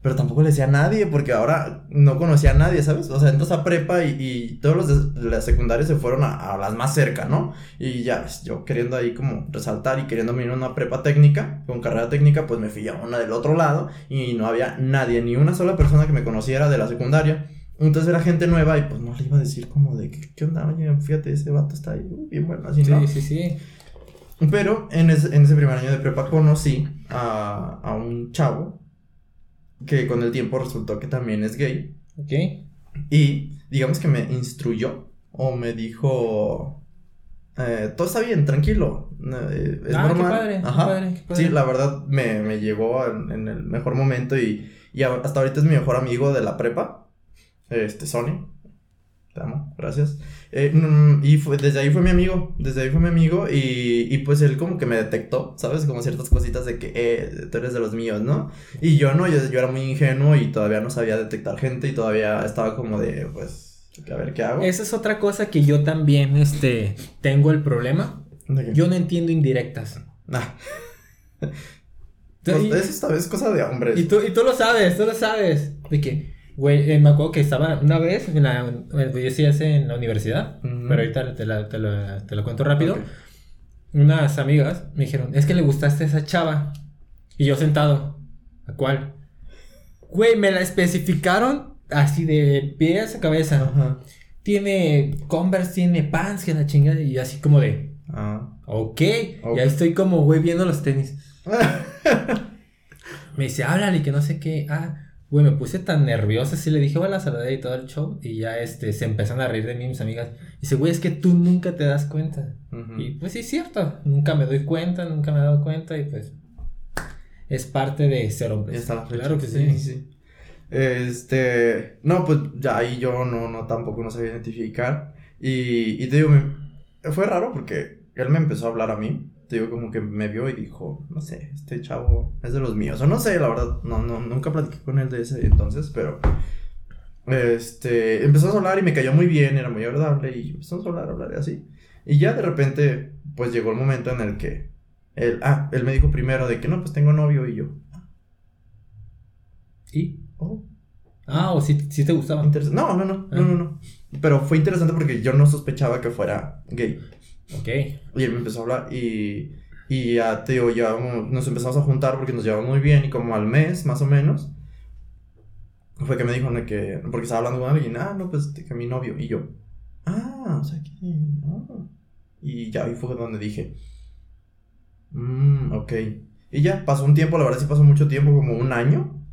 pero tampoco le decía a nadie porque ahora no conocía a nadie, ¿sabes? O sea, entonces a prepa y, todos los de la secundaria se fueron a, las más cerca, ¿no? Y ya, pues, yo queriendo ahí como resaltar y queriendo venir a una prepa técnica, con carrera técnica, pues me fui a una del otro lado y no había nadie, ni una sola persona que me conociera de la secundaria. Entonces era gente nueva y pues no le iba a decir como de, ¿qué, onda? Oye, fíjate, ese vato está ahí, bien bueno, así, ¿no? Sí, sí, sí. Pero en ese, en ese primer año de prepa conocí a, a un chavo que con el tiempo resultó que también es gay. Ok. Y digamos que me instruyó o me dijo, eh, todo está bien, tranquilo. Eh, es ah, normal. Qué padre, Ajá. Qué padre, Sí, la verdad me, me llegó en, el mejor momento y, y, hasta ahorita es mi mejor amigo de la prepa, este, Sony. Te amo, gracias. Eh, mm, y fue, desde ahí fue mi amigo, desde ahí fue mi amigo y, y pues él como que me detectó, ¿sabes? Como ciertas cositas de que, eh, tú eres de los míos, ¿no? Y yo no, yo, yo era muy ingenuo y todavía no sabía detectar gente y todavía estaba como de, pues, a ver qué hago. Esa es otra cosa que yo también, este, tengo el problema. Yo no entiendo indirectas. Nah. pues, eso esta vez es cosa de hombres. Y tú, y tú lo sabes, tú lo sabes. De que Güey, eh, me acuerdo que estaba una vez en la. Yo sí en la universidad, pero ahorita te la, te, te lo cuento rápido. Unas amigas me dijeron, es que le gustaste a esa chava. Y yo sentado, ¿a cuál? Güey, me la especificaron así de pies a cabeza. Tiene Converse, tiene pants, que la chingada. Y así como de. Ah. Ok. Y ahí estoy como, güey, viendo los tenis. me dice, háblale, que no sé qué. Ah. Güey, me puse tan nerviosa, así le dije hola, saludé y todo el show. Y ya este, se empezaron a reír de mí mis amigas. Y dice, güey, es que tú nunca te das cuenta. Y pues sí, es cierto. Nunca me doy cuenta, nunca me he dado cuenta. Y pues es parte de ser hombre. Claro que sí. sí. Este, no, pues ya ahí yo no, no tampoco no sabía identificar. Y, y te digo, me, fue raro porque él me empezó a hablar a mí te digo, como que me vio y dijo, no sé, este chavo es de los míos. O no sé, la verdad, no, no, nunca platiqué con él de ese entonces, pero este, empezó a hablar y me cayó muy bien, era muy agradable y empezamos a hablar, hablar y así. Y ya de repente, pues llegó el momento en el que él, ah, él me dijo primero de que no, pues tengo novio y yo. ¿Y? Oh. Ah, o si, te gustaba. no, no, no, no, no, no. Pero fue interesante porque yo no sospechaba que fuera gay. Ok. Y él me empezó a hablar y, y ya, te digo, ya nos empezamos a juntar porque nos llevamos muy bien y como al mes, más o menos, fue que me dijo que, porque estaba hablando con alguien, ah, no, pues que mi novio, y yo, ah, o sea que, ah". y ya ahí fue donde dije, mmm, ok, y ya, pasó un tiempo, la verdad sí pasó mucho tiempo, como un año,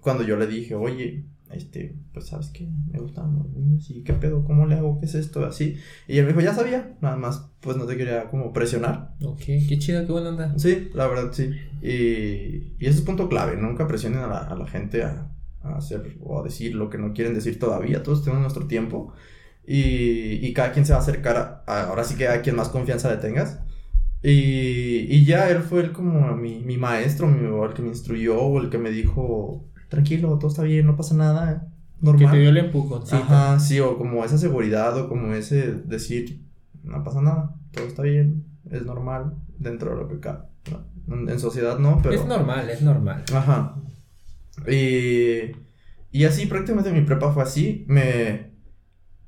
cuando yo le dije, oye, este, pues sabes que me gustan los niños y qué pedo, cómo le hago, qué es esto, así. Y él me dijo, ya sabía, nada más, pues no te quería como presionar. Ok, qué chido, qué buena onda. Sí, la verdad, sí. Y, y ese es punto clave, nunca presionen a la, a la gente a, a, hacer o a decir lo que no quieren decir todavía, todos tenemos nuestro tiempo. Y, y cada quien se va a acercar, a, ahora sí que a quien más confianza le tengas. Y, y ya él fue el como mi, mi maestro, mi, o el que me instruyó, o el que me dijo tranquilo, todo está bien, no pasa nada, normal. Que te dio el empujoncito. Ajá, sí, o como esa seguridad, o como ese decir, no pasa nada, todo está bien, es normal, dentro de lo que cabe. En, sociedad no, pero... Es normal, es normal. Ajá. Y, y así, prácticamente mi prepa fue así, me,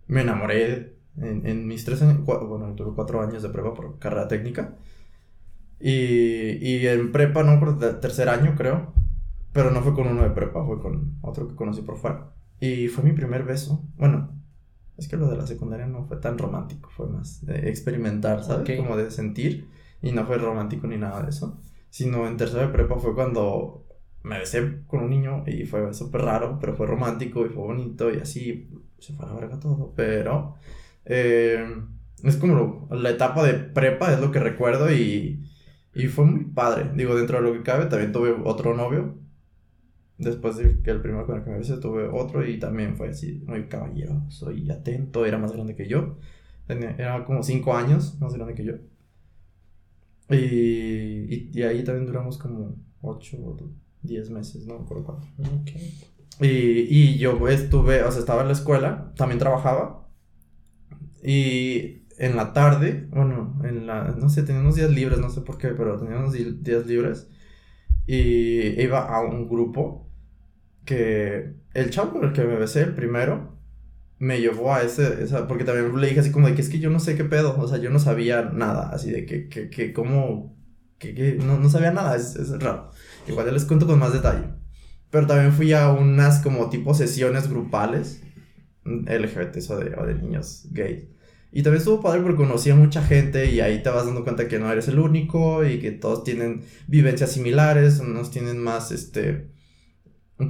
me enamoré en, en mis tres años, bueno, tuve cuatro años de prepa por carrera técnica. Y, y en prepa, no, por tercer año creo. Pero no fue con uno de prepa, fue con otro que conocí por fuera. Y fue mi primer beso. Bueno, es que lo de la secundaria no fue tan romántico, fue más de experimentar, ¿sabes? Como de sentir. Y no fue romántico ni nada de eso. Sino en tercera de prepa fue cuando me besé con un niño y fue súper raro, pero fue romántico y fue bonito y así se fue a la verga todo. Pero eh, es como la etapa de prepa, es lo que recuerdo y, y fue muy padre. Digo, dentro de lo que cabe, también tuve otro novio. Después de que el primero con el que me besé, tuve otro y también fue así, muy caballeroso y atento, era más grande que yo. era como 5 años más grande que yo. Y, y, ahí también duramos como 8 o 10 meses, no me acuerdo cuánto. Y, y yo estuve, o sea, estaba en la escuela, también trabajaba. Y en la tarde, bueno, en la, no sé, tenía unos días libres, no sé por qué, pero tenía unos días libres. Y iba a un grupo que el chavo con el que me besé, el primero, me llevó a ese, esa, porque también le dije así como de que es que yo no sé qué pedo, o sea, yo no sabía nada, así de que, que, que cómo, que, que no, no sabía nada, es, es raro. Igual ya les cuento con más detalle. Pero también fui a unas como tipo sesiones grupales LGBT o de, o de niños gays. Y también estuvo padre porque conocí a mucha gente y ahí te vas dando cuenta que no eres el único y que todos tienen vivencias similares, unos tienen más, este,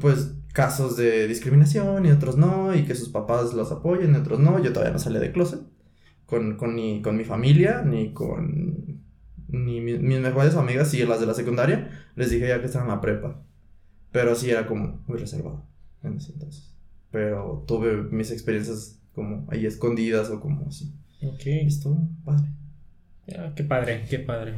pues, casos de discriminación y otros no, y que sus papás los apoyen y otros no. Yo todavía no salí de closet con, con, ni con mi familia, ni con ni mis, mejores amigas, y las de la secundaria, les dije ya que estaban en la prepa. Pero sí era como muy reservado en ese entonces. Pero tuve mis experiencias como ahí escondidas o como así. Ok. Esto, padre. qué padre, qué padre.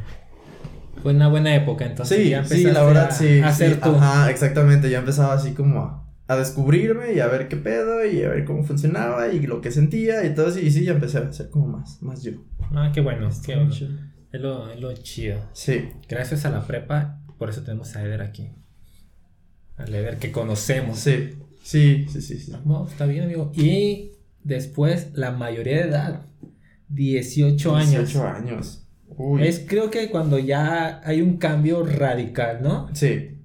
Fue una buena época entonces. Sí, sí, la verdad, sí. A hacer tú. Ajá, exactamente. Ya empezaba así como a, a, descubrirme y a ver qué pedo y a ver cómo funcionaba y lo que sentía y todo. Y sí, ya empecé a ser como más, más yo. Ah, qué bueno, qué bueno. Es lo, es lo chido. Sí. Gracias a la prepa, por eso tenemos a Eder aquí. A Eder que conocemos. Sí, sí, sí, sí. sí. No, está bien, amigo. Y Después, la mayoría de edad, 18 años. 18 años. Uy. Es creo que cuando ya hay un cambio radical, ¿no? Sí.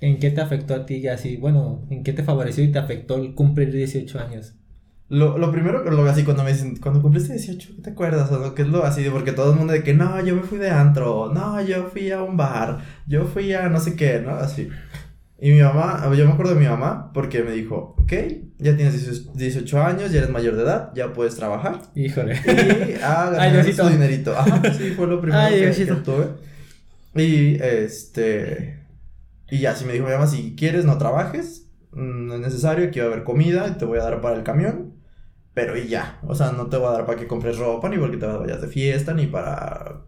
¿En qué te afectó a ti así? Bueno, ¿en qué te favoreció y te afectó el cumplir 18 años? Lo, lo primero, lo así cuando me dicen, cuando cumpliste 18, ¿qué te acuerdas? O lo que es lo así, porque todo el mundo de que no, yo me fui de antro, no, yo fui a un bar, yo fui a no sé qué, ¿no? Así. Y mi mamá, yo me acuerdo de mi mamá porque me dijo, ok, ya tienes 18 años, ya eres mayor de edad, ya puedes trabajar. Híjole. Y a ganar tu dinerito. Ajá, sí, fue lo primero que, que, tuve. Y este... Y ya, si me dijo mi mamá, si quieres no trabajes, mm, no es necesario, aquí va a haber comida, y te voy a dar para el camión. Pero y ya, o sea, no te voy a dar para que compres ropa, ni porque te vayas de fiesta, ni para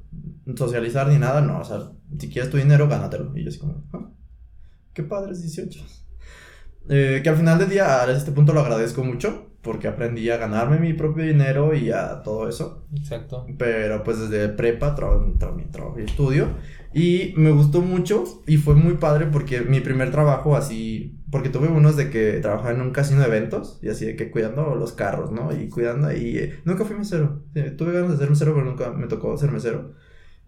socializar, ni nada, no, o sea, si quieres tu dinero, gánatelo. Y yo así como, ah, qué padres 18. Eh, que al final del día, a este punto lo agradezco mucho, porque aprendí a ganarme mi propio dinero y a todo eso. Exacto. Pero pues desde prepa trabajo y estudio. Y me gustó mucho y fue muy padre porque mi primer trabajo así, porque tuve unos de que trabajaba en un casino de eventos y así de que cuidando los carros, ¿no? Y cuidando ahí, eh, nunca fui mesero. tuve ganas de ser mesero, pero nunca me tocó ser mesero.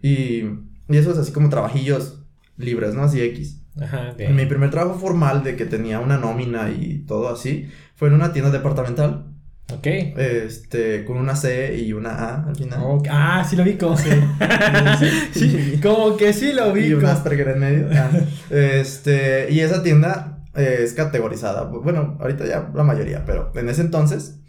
Y, y eso es así como trabajillos libres, ¿no? Así X. Ajá, Mi primer trabajo formal de que tenía una nómina y todo así fue en una tienda departamental. Ok. Este, con una C y una A al final. Ah, sí lo vi como. Sí. sí, como que sí lo vi. Y un Asperger en medio. Ah. Este, y esa tienda eh, es categorizada. Bueno, ahorita ya la mayoría, pero en ese entonces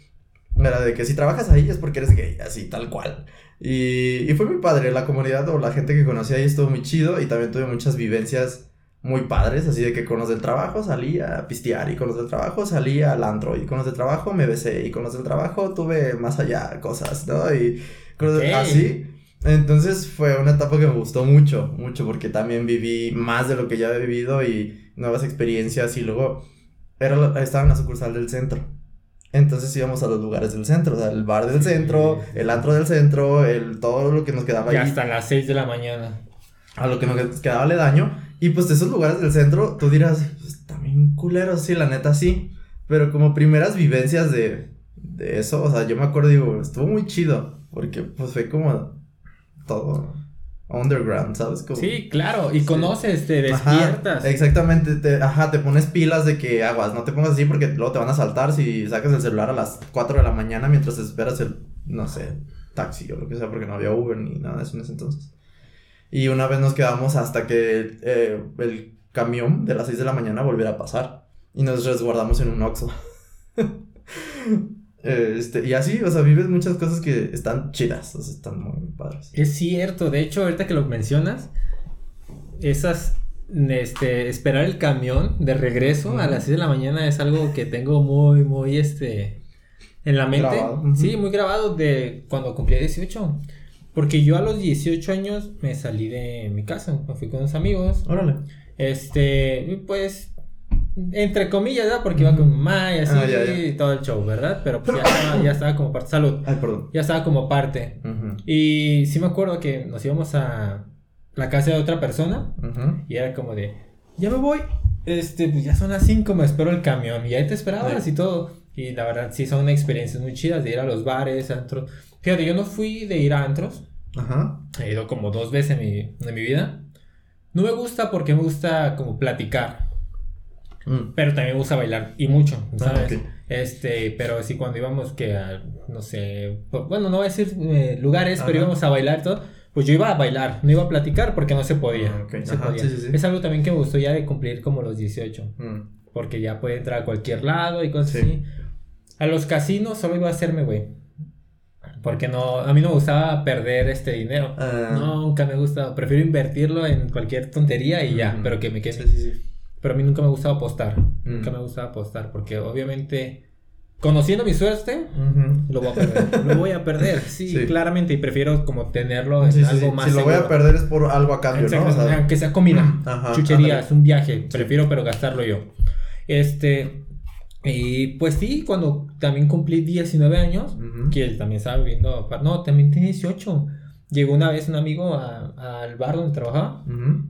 era de que si trabajas ahí es porque eres gay, así, tal cual. Y, y fue muy padre. La comunidad o la gente que conocí ahí estuvo muy chido y también tuve muchas vivencias muy padres, así de que con los del trabajo salí a pistear y con los del trabajo salí al antro y con los del trabajo me besé y con los del trabajo tuve más allá cosas, ¿no? Y así. Entonces fue una etapa que me gustó mucho, mucho porque también viví más de lo que ya había vivido y nuevas experiencias y luego era, estaba en la sucursal del centro. Entonces íbamos a los lugares del centro, o sea, el bar del centro, el antro del centro, el todo lo que nos quedaba ahí. hasta las 6 de la mañana. A lo que nos quedaba le daño y pues de esos lugares del centro, tú dirás, pues también culeros, sí, la neta sí. Pero como primeras vivencias de, de eso, o sea, yo me acuerdo, digo, estuvo muy chido. Porque pues fue como todo underground, ¿sabes? Como... Sí, claro, y Sí. conoces, te Ajá, despiertas. exactamente, te, ajá, te pones pilas de que aguas, no te pongas así porque luego te van a saltar si sacas el celular a las 4 de la mañana mientras esperas el, no sé, taxi o lo que sea, porque no había Uber ni nada de eso en ese entonces. Y una vez nos quedamos hasta que eh, el camión de las 6 de la mañana volviera a pasar y nos resguardamos en un Oxxo. Este, y así, o sea, vives muchas cosas que están chidas, o sea, están muy, padres. Es cierto, de hecho, ahorita que lo mencionas, esas, este, esperar el camión de regreso a las 6 de la mañana es algo que tengo muy, muy, este, en la mente. Grabado. Sí, muy grabado de cuando cumplí 18. Porque yo a los 18 años me salí de mi casa, me fui con unos amigos. Órale. Este, pues, entre comillas, ¿verdad? Porque iba con mamá y así Ah, ya, ya. y todo el show, ¿verdad? Pero pues ya estaba, ya estaba como parte, salud, Ay, perdón. ya estaba como parte. Y sí me acuerdo que nos íbamos a la casa de otra persona y era como de, ya me voy, este, pues ya son las 5, me espero el camión y ahí te esperabas y todo. Y la verdad sí son experiencias muy chidas de ir a los bares, antros. Fíjate, yo no fui de ir a antros, Ajá. he ido como dos veces en mi, en mi vida. No me gusta porque me gusta como platicar, Mm. pero también me gusta bailar y mucho, ¿sabes? Ah, ok. Este, pero sí cuando íbamos que a, no sé, bueno, no voy a decir eh, lugares, pero Ajá. íbamos a bailar y todo, pues yo iba a bailar, no iba a platicar porque no se podía. Ah, ok. no se Ajá, podía. sí, sí. Es algo también que me gustó ya de cumplir como los 18, Mm. porque ya puede entrar a cualquier lado y cosas Sí. así. A los casinos solo iba a hacerme, güey. Porque no, a mí no me gustaba perder este dinero. Ah. Nunca me gusta, prefiero invertirlo en cualquier tontería y ya, pero que me quede. Sí, sí, sí. Pero a mí nunca me gustaba apostar. Nunca me gustaba apostar porque obviamente conociendo mi suerte lo voy a perder. lo voy a perder, sí, claramente y prefiero como tenerlo en algo más Si lo voy a perder es por algo a cambio, ¿no? O sea, aunque sea comida, Ajá, chucherías, un viaje, prefiero pero gastarlo yo. Este y pues sí, cuando también cumplí 19 años, que él también estaba viviendo, no, también tenía 18. Llegó una vez un amigo al bar donde trabajaba.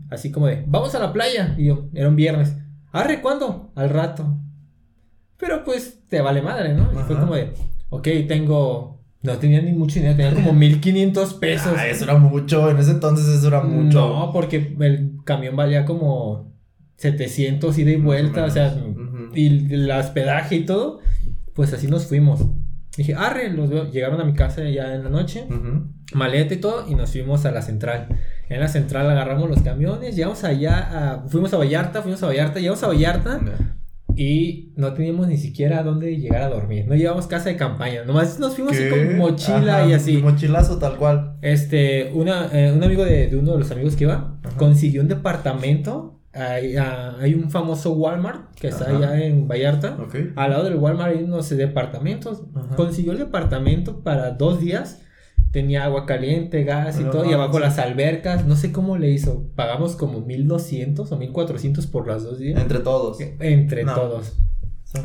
Así como de, vamos a la playa. Y yo, era un viernes. Arre, ¿cuándo? Al rato. Pero pues te vale madre, ¿no? Y fue como de, ok, tengo. No tenía ni mucho dinero, tenía como 1500 pesos. Ah, eso era mucho. En ese entonces eso era mucho. No, porque el camión valía como 700 ida y vuelta, o sea. Y el hospedaje y todo. Pues así nos fuimos. Dije, arre, los veo. Llegaron a mi casa ya en la noche Ujú. maleta y todo y nos fuimos a la central. En la central agarramos los camiones, llegamos allá, a- fuimos a Vallarta, fuimos a Vallarta, llegamos a Vallarta y no teníamos ni siquiera dónde llegar a dormir. No llevamos casa de campaña, nomás nos fuimos así con mochila Ajá, y así. Mochilazo tal cual. Este, una, eh, un amigo de, de uno de los amigos que iba Ajá. consiguió un departamento. Hay, ah, hay un famoso Walmart que está Ajá. allá en Vallarta. Ok. Al lado del Walmart hay unos departamentos. Ajá. Consiguió el departamento para dos días. Tenía agua caliente, gas y No todo. Y mames. abajo las albercas. No sé cómo le hizo. Pagamos como 1200 o 1400 por las dos días. Entre todos. Entre No. todos.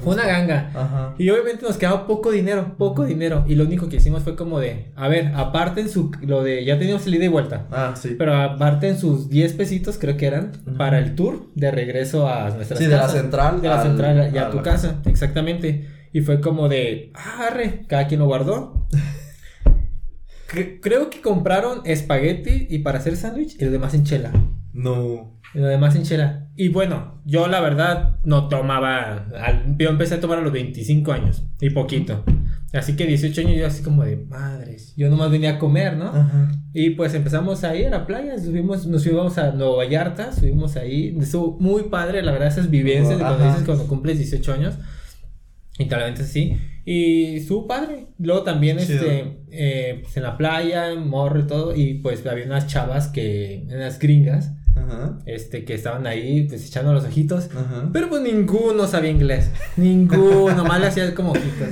Fue una ganga. Ajá. Y obviamente nos quedaba poco dinero, poco dinero. Y lo único que hicimos fue como de, a ver, aparten su, lo de, ya teníamos el ida y vuelta. Ah, sí. Pero aparten sus 10 pesitos, creo que eran, para el tour de regreso a nuestras Sí, de la central De la al- central ya a a tu casa, exactamente. Y fue como de, ah, arre, cada quien lo guardó. Cre- creo que compraron espagueti y para hacer sándwich y lo demás en chela. No. Y lo demás en chela. Y bueno, yo la verdad no tomaba. al- yo empecé a tomar a los 25 años y poquito. Así que 18 años yo así como de madres. Yo nomás venía a comer, ¿no? Ajá. Y pues empezamos ahí a la playa, subimos, nos fuimos a Nueva Vallarta, subimos ahí, estuvo muy padre, la verdad, esas vivencias de cuando dices cuando cumples 18 años, y tal vez así, y estuvo padre. Luego también, Chido. este, eh, pues, en la playa, en morro y todo, y pues había unas chavas que, unas gringas, Ajá. este, que estaban ahí, pues echando los ojitos, Ajá. pero pues ninguno sabía inglés, ninguno, nomás le hacía como ojitos.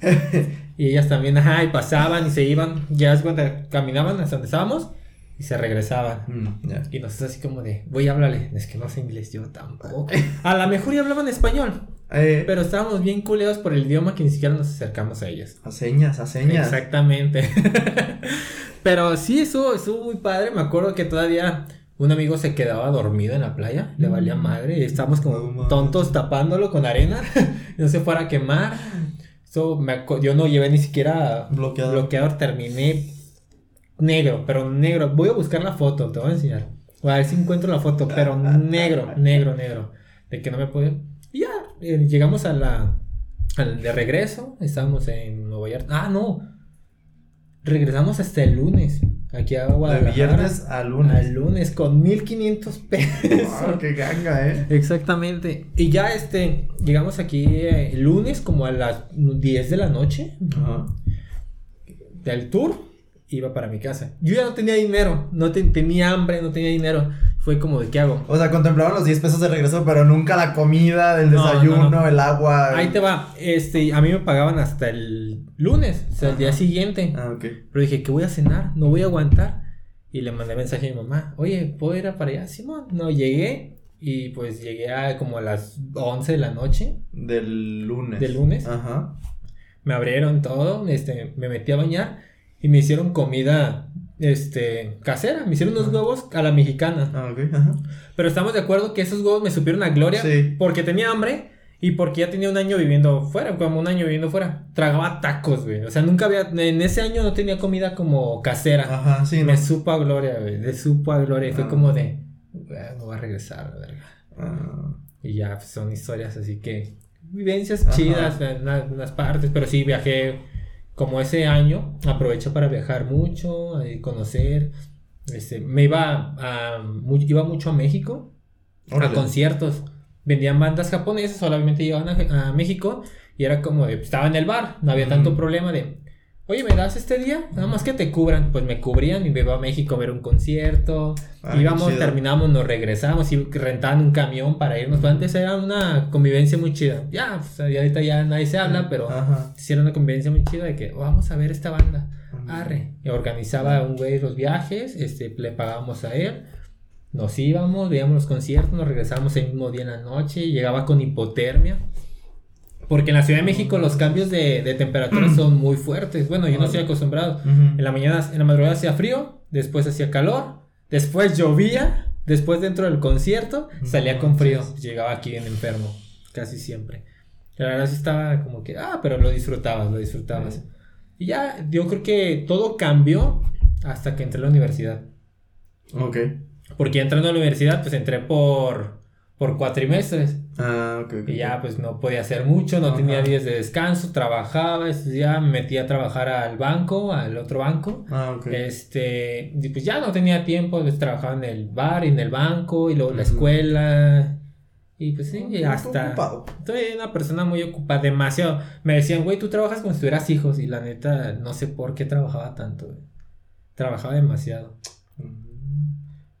Y ellas también, ajá, y pasaban y se iban, ya das cuenta, caminaban hasta donde estábamos y se regresaban. Mm, ya. Y nosotros así como de, voy a hablarle, es que no sé inglés, yo tampoco. A lo mejor ya hablaban español, Eh, pero estábamos bien culeados por el idioma que ni siquiera nos acercamos a ellas. a señas, a señas. Exactamente. pero sí, estuvo, estuvo muy padre, me acuerdo que todavía... Un amigo se quedaba dormido en la playa, le valía madre, y estábamos como tontos tapándolo con arena, no se fuera a quemar. So, me yo no llevé ni siquiera Bloqueador. bloqueador, terminé negro, pero negro. Voy a buscar la foto, te voy a enseñar. A ver si encuentro la foto, pero negro, negro, negro. De que no me puede. Y ya, eh, llegamos a la. Al de regreso, estábamos en Nueva York. Ah, no. Regresamos hasta el lunes. Aquí a De Guadalajara. viernes a lunes. Al lunes con 1500 pesos. Wow, qué ganga, eh. Exactamente. Y ya este, llegamos aquí eh, el lunes como a las 10 de la noche Ajá. del tour. Iba para mi casa. Yo ya no tenía dinero, no te- tenía hambre, no tenía dinero. Fue como de qué hago. O sea, contemplaban los 10 pesos de regreso, pero nunca la comida, el No, desayuno, no, no. el agua. Ahí te va. Este, a mí me pagaban hasta el lunes, o sea, el día siguiente. Ah, ok. Pero dije, ¿qué voy a cenar? No voy a aguantar. Y le mandé mensaje a mi mamá, oye, ¿puedo ir a para allá? Simón, no, llegué y pues llegué a como a las 11 de la noche. Del lunes. ¿Del lunes? Ajá. Me abrieron todo, este, me metí a bañar y me hicieron comida, este, casera. Me hicieron unos huevos a la mexicana. Ah, ok. Ajá. Pero estamos de acuerdo que esos huevos me supieron a gloria Sí. porque tenía hambre y porque ya tenía un año viviendo fuera, como un año viviendo fuera. Tragaba tacos, güey. O sea, nunca había, en ese año no tenía comida como casera. Ajá, sí, ¿no? Me supo a gloria, güey. Me supo a gloria. Y fue Ah. como de, "Güey, me voy a regresar, la verga. Ah, Y ya pues, son historias así que vivencias Ajá. chidas en una- en unas partes, pero sí viajé como ese año, aproveché para viajar mucho, a conocer. Este, me iba a, iba mucho a México, a conciertos. Vendían bandas japonesas, solamente iban a, a México y era como de, estaba en el bar, no había tanto problema de, oye, ¿me das este día? Nada más que te cubran. Pues me cubrían y me iba a México a ver un concierto. Ah, Íbamos, terminamos, nos regresamos y rentaban un camión para irnos. Pues antes era una convivencia muy chida. Ya, pues, y ahorita ya nadie se habla, pero Ajá. sí era una convivencia muy chida de que vamos a ver esta banda. Arre. Y organizaba un güey los viajes, este, le pagábamos a él. Nos íbamos, veíamos los conciertos, nos regresábamos el mismo día en la noche, llegaba con hipotermia. Porque en la Ciudad de México los cambios de, de temperatura son muy fuertes. Bueno, yo no estoy acostumbrado. Ujú. En la mañana, en la madrugada hacía frío, después hacía calor, después llovía, después dentro del concierto salía con frío. Llegaba aquí bien enfermo, casi siempre. La verdad sí estaba como que, ah, pero lo disfrutabas, lo disfrutabas. Y ya, yo creo que todo cambió hasta que entré a la universidad. Ok. Porque entrando a la universidad, pues entré por, por cuatrimestres. Ah, ok, ok. Y ya pues no podía hacer mucho, no Ajá. tenía días de descanso, trabajaba, estudiaba, me metía a trabajar al banco, al otro banco. Ah, ok. Este, y pues ya no tenía tiempo, pues trabajaba en el bar, y en el banco, y luego la Ujú. escuela. Y pues sí, Ah, hasta. ocupado. Soy una persona muy ocupada, demasiado. Me decían, güey, tú trabajas como si tuvieras hijos, y la neta, no sé por qué trabajaba tanto, güey. Trabajaba demasiado.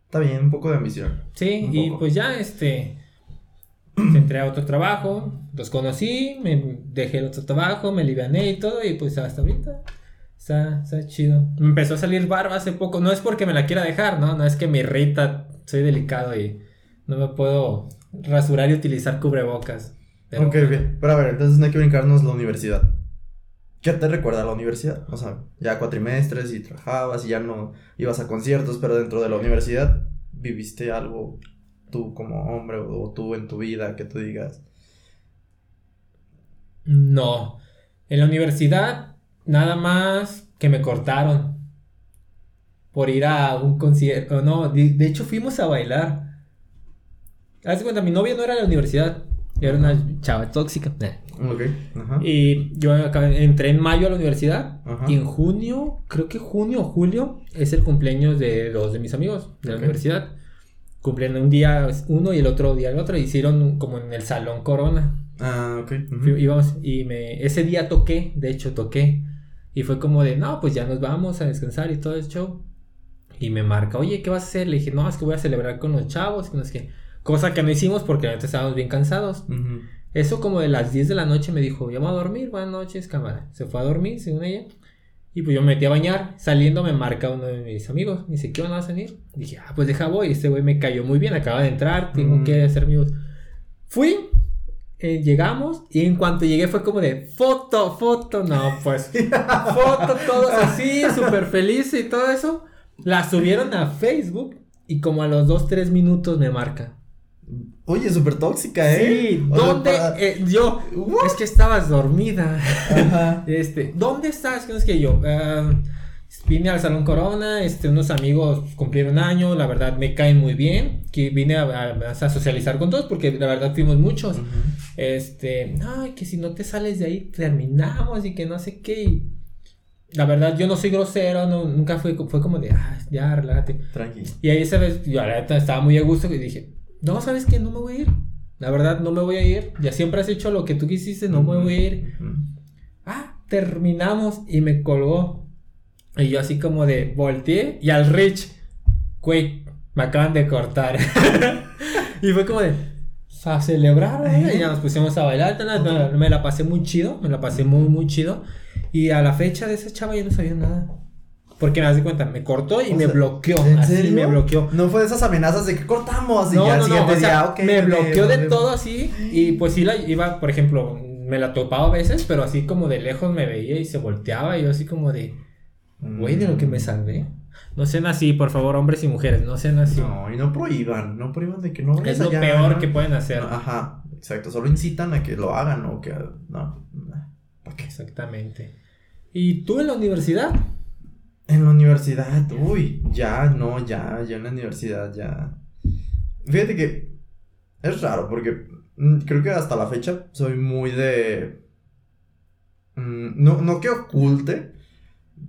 Está bien, un poco de ambición. Sí, Un y poco. pues ya, este. Entré a otro trabajo, los conocí, me dejé el otro trabajo, me aliviané y todo, y pues hasta ahorita está, está chido. Me empezó a salir barba hace poco, no es porque me la quiera dejar, ¿no? No es que me irrita, soy delicado y no me puedo rasurar y utilizar cubrebocas. Pero ok, bien. Pero a ver, entonces no hay que brincarnos la universidad. ¿Qué te recuerda la universidad? O sea, ya cuatrimestres y trabajabas y ya no ibas a conciertos, pero dentro de la universidad viviste algo tú como hombre o, o tú en tu vida que tú digas. No. En la universidad, nada más que me cortaron por ir a un concierto. No, de, de hecho fuimos a bailar. Haz de cuenta, mi novia no era de la universidad. Era una chava tóxica. Ok, ajá. Y yo entré en mayo a la universidad. Ajá. Y en junio, creo que junio o julio, es el cumpleaños de dos de mis amigos de la universidad. Cumplen un día uno y el otro día el otro. Hicieron como en el Salón Corona. Ah, ok. Fui- íbamos y me ese día toqué, de hecho toqué y fue como de, "No, pues ya nos vamos a descansar y todo el show." Y me marca, "Oye, ¿qué vas a hacer?" Le dije, "No, es que voy a celebrar con los chavos." que no qué. Cosa que no hicimos porque neta estábamos bien cansados. Eso como de las 10 de la noche me dijo, "Ya me voy a dormir, buenas noches, cámara." Se fue a dormir según ella. Y pues yo me metí a bañar, saliendo me marca uno de mis amigos, me dice, ¿qué van a venir? Dije, ah, pues deja voy, este güey me cayó muy bien, acaba de entrar, tengo Mm. que hacer amigos. Fui, eh, llegamos y en cuanto llegué fue como de foto, foto, no, pues foto, todos así, súper felices y todo eso. La subieron a Facebook y como a los 2, 3 minutos me marca. Oye, súper tóxica, ¿eh? Sí, O sea, ¿dónde? para- eh, yo, What? es que estabas dormida. Ajá. Este, ¿dónde estás? ¿Qué es que yo? ah, vine al Salón Corona, este, unos amigos cumplieron año, la verdad me caen muy bien, que vine a, a, socializar con todos porque la verdad fuimos muchos. Este, ay, que si no te sales de ahí terminamos y que no sé qué. la verdad yo no soy grosero, no, nunca fue, fue como de, ah, ya, relájate. Tranquilo. Y ahí esa vez, yo la verdad estaba muy a gusto y dije, no, ¿sabes qué? No me voy a ir. La verdad, no me voy a ir. Ya siempre has hecho lo que tú quisiste, no me voy a ir. Ah, terminamos y me colgó. Y yo así como de volteé y al Rich, güey, me acaban de cortar. y fue como de, a celebrar, y ya nos pusimos a bailar. Me la pasé muy chido, me la pasé muy, muy chido. Y a la fecha de esa chava yo no sabía nada. Porque me das cuenta, me cortó y me bloqueó. ¿En así serio? me bloqueó. No fue de esas amenazas de que cortamos y no, ya no, no, o sea, me bloqueó de todo así. Y pues sí la iba, por ejemplo, me la topaba a veces, pero así como de lejos me veía y se volteaba. Y yo así como de, güey, de lo que me salvé. No sean así, por favor, hombres y mujeres, no sean así. No, y no prohíban, no prohíban de que no es lo allá, peor ¿no? que pueden hacer. Ajá, exacto, solo incitan a que lo hagan o que no, ¿para qué? Exactamente. ¿Y tú en la universidad? En la universidad, uy, ya, no, ya, ya en la universidad, ya. Fíjate que es raro porque mm, creo que hasta la fecha soy muy de... mm, no, no que oculte,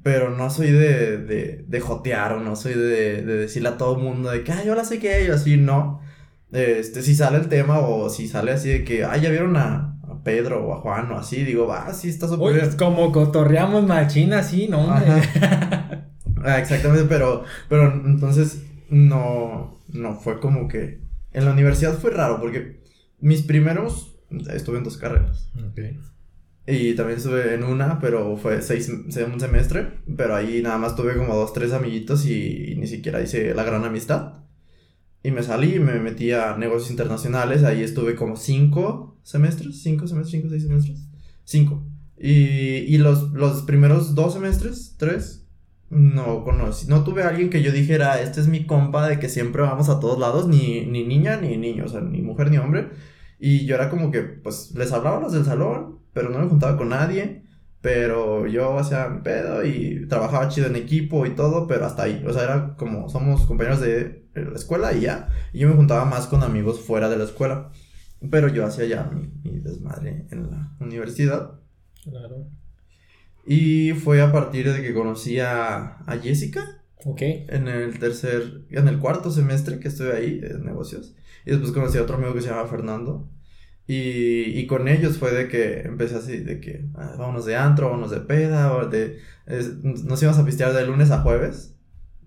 pero no soy de, de, de jotear o no soy de, de decirle a todo el mundo de que, ay, yo la sé que yo así, no. Este, si sale el tema o si sale así de que, ay, ya vieron a Pedro o a Juan o así, digo, va, sí, está súper bien. como cotorreamos machina así, ¿no? Ajá. Ah, exactamente, pero, pero entonces no, no fue como que... En la universidad fue raro porque mis primeros... Estuve en dos carreras. Y también estuve en una, pero fue seis, un semestre. Pero ahí nada más tuve como dos, tres amiguitos y, ni siquiera hice la gran amistad. Y me salí y me metí a negocios internacionales. Ahí estuve como cinco semestres. Cinco semestres, cinco, seis semestres. Cinco. Y, y los, los primeros dos semestres, tres, no conocí. No tuve a alguien que yo dijera, este es mi compa de que siempre vamos a todos lados. Ni, ni niña ni niño, o sea, ni mujer ni hombre. Y yo era como que, pues, les hablaba a los del salón, pero no me juntaba con nadie. Pero yo hacía mi pedo y trabajaba chido en equipo y todo, pero hasta ahí. O sea, era como, somos compañeros de la escuela y ya. Y yo me juntaba más con amigos fuera de la escuela. Pero yo hacía ya mi, mi desmadre en la universidad. Claro. Y fue a partir de que conocí a, a Jessica Ok. en el tercer, en el cuarto semestre que estuve ahí en negocios. Y después conocí a otro amigo que se llama Fernando. Y, y con ellos fue de que empecé así, de que ah, vámonos de antro, vámonos de peda, o de, es- nos íbamos a pistear de lunes a jueves.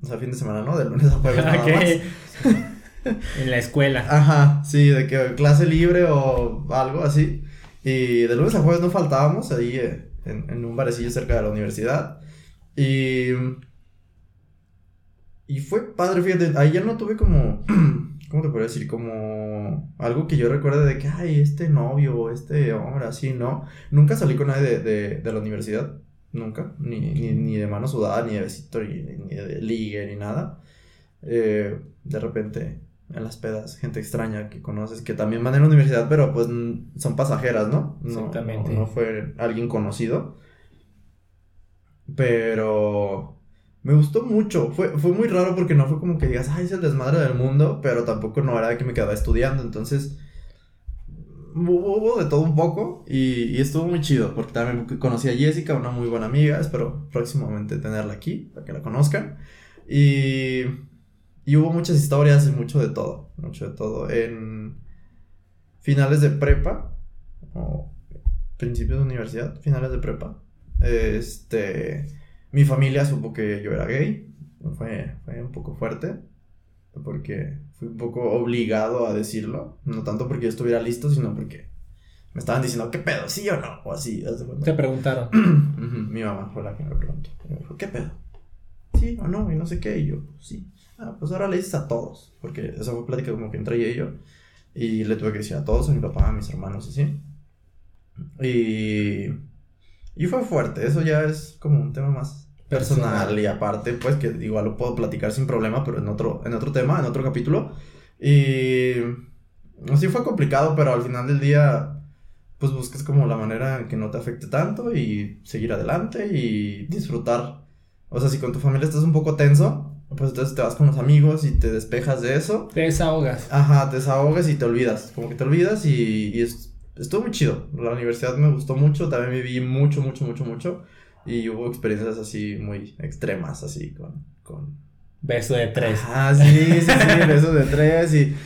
O sea, fin de semana, ¿no? De lunes a jueves nada más. en la escuela. Ajá, sí, de que clase libre o algo así. Y de lunes a jueves no faltábamos ahí eh, en, en un barecillo cerca de la universidad. Y. Y fue padre, fíjate, ahí ya no tuve como. ¿Cómo te podría decir? Como. Algo que yo recuerde de que, ay, este novio o este hombre, así, ¿no? Nunca salí con nadie de, de, de la universidad. Nunca. Ni, ni, ni de mano sudada, ni de besito, ni, ni de ligue, ni nada. Eh, de repente en las pedas, gente extraña que conoces, que también van en la universidad, pero pues son pasajeras, ¿no? No, Exactamente. No, no fue alguien conocido. Pero me gustó mucho. Fue, fue muy raro porque no fue como que digas, ay, es el desmadre del mundo, pero tampoco no era que me quedaba estudiando. Entonces, hubo, hubo de todo un poco y, y estuvo muy chido porque también conocí a Jessica, una muy buena amiga. Espero próximamente tenerla aquí para que la conozcan. Y, y hubo muchas historias y mucho de todo. Mucho de todo. En finales de prepa o principios de universidad, finales de prepa. Este, mi familia supo que yo era gay. Fue, fue un poco fuerte. Porque fui un poco obligado a decirlo. No tanto porque yo estuviera listo, sino porque me estaban diciendo, ¿qué pedo? ¿Sí o no? O así. Te preguntaron. Mi mamá fue la que me preguntó. Y me dijo, ¿qué pedo? Sí o no, y no sé qué. Y yo, sí. Ah, pues ahora le dices a todos. Porque esa fue plática como que entre ella y yo. Y le tuve que decir a todos, a mi papá, a mis hermanos, así. Y. Y fue fuerte. Eso ya es como un tema más personal. Y aparte, pues que igual lo puedo platicar sin problema, pero en otro, en otro tema, en otro capítulo. Y. Así fue complicado, pero al final del día pues busques como la manera en que no te afecte tanto y seguir adelante y disfrutar. O sea, si con tu familia estás un poco tenso, pues entonces te vas con los amigos y te despejas de eso. Te desahogas. Ajá, te desahogas y te olvidas. Como que te olvidas y, y es, estuvo muy chido. La universidad me gustó mucho, también viví mucho, mucho, mucho, mucho. Y hubo experiencias así muy extremas, así con... con... Beso de tres. Ah, sí, sí, sí, beso de tres. Y,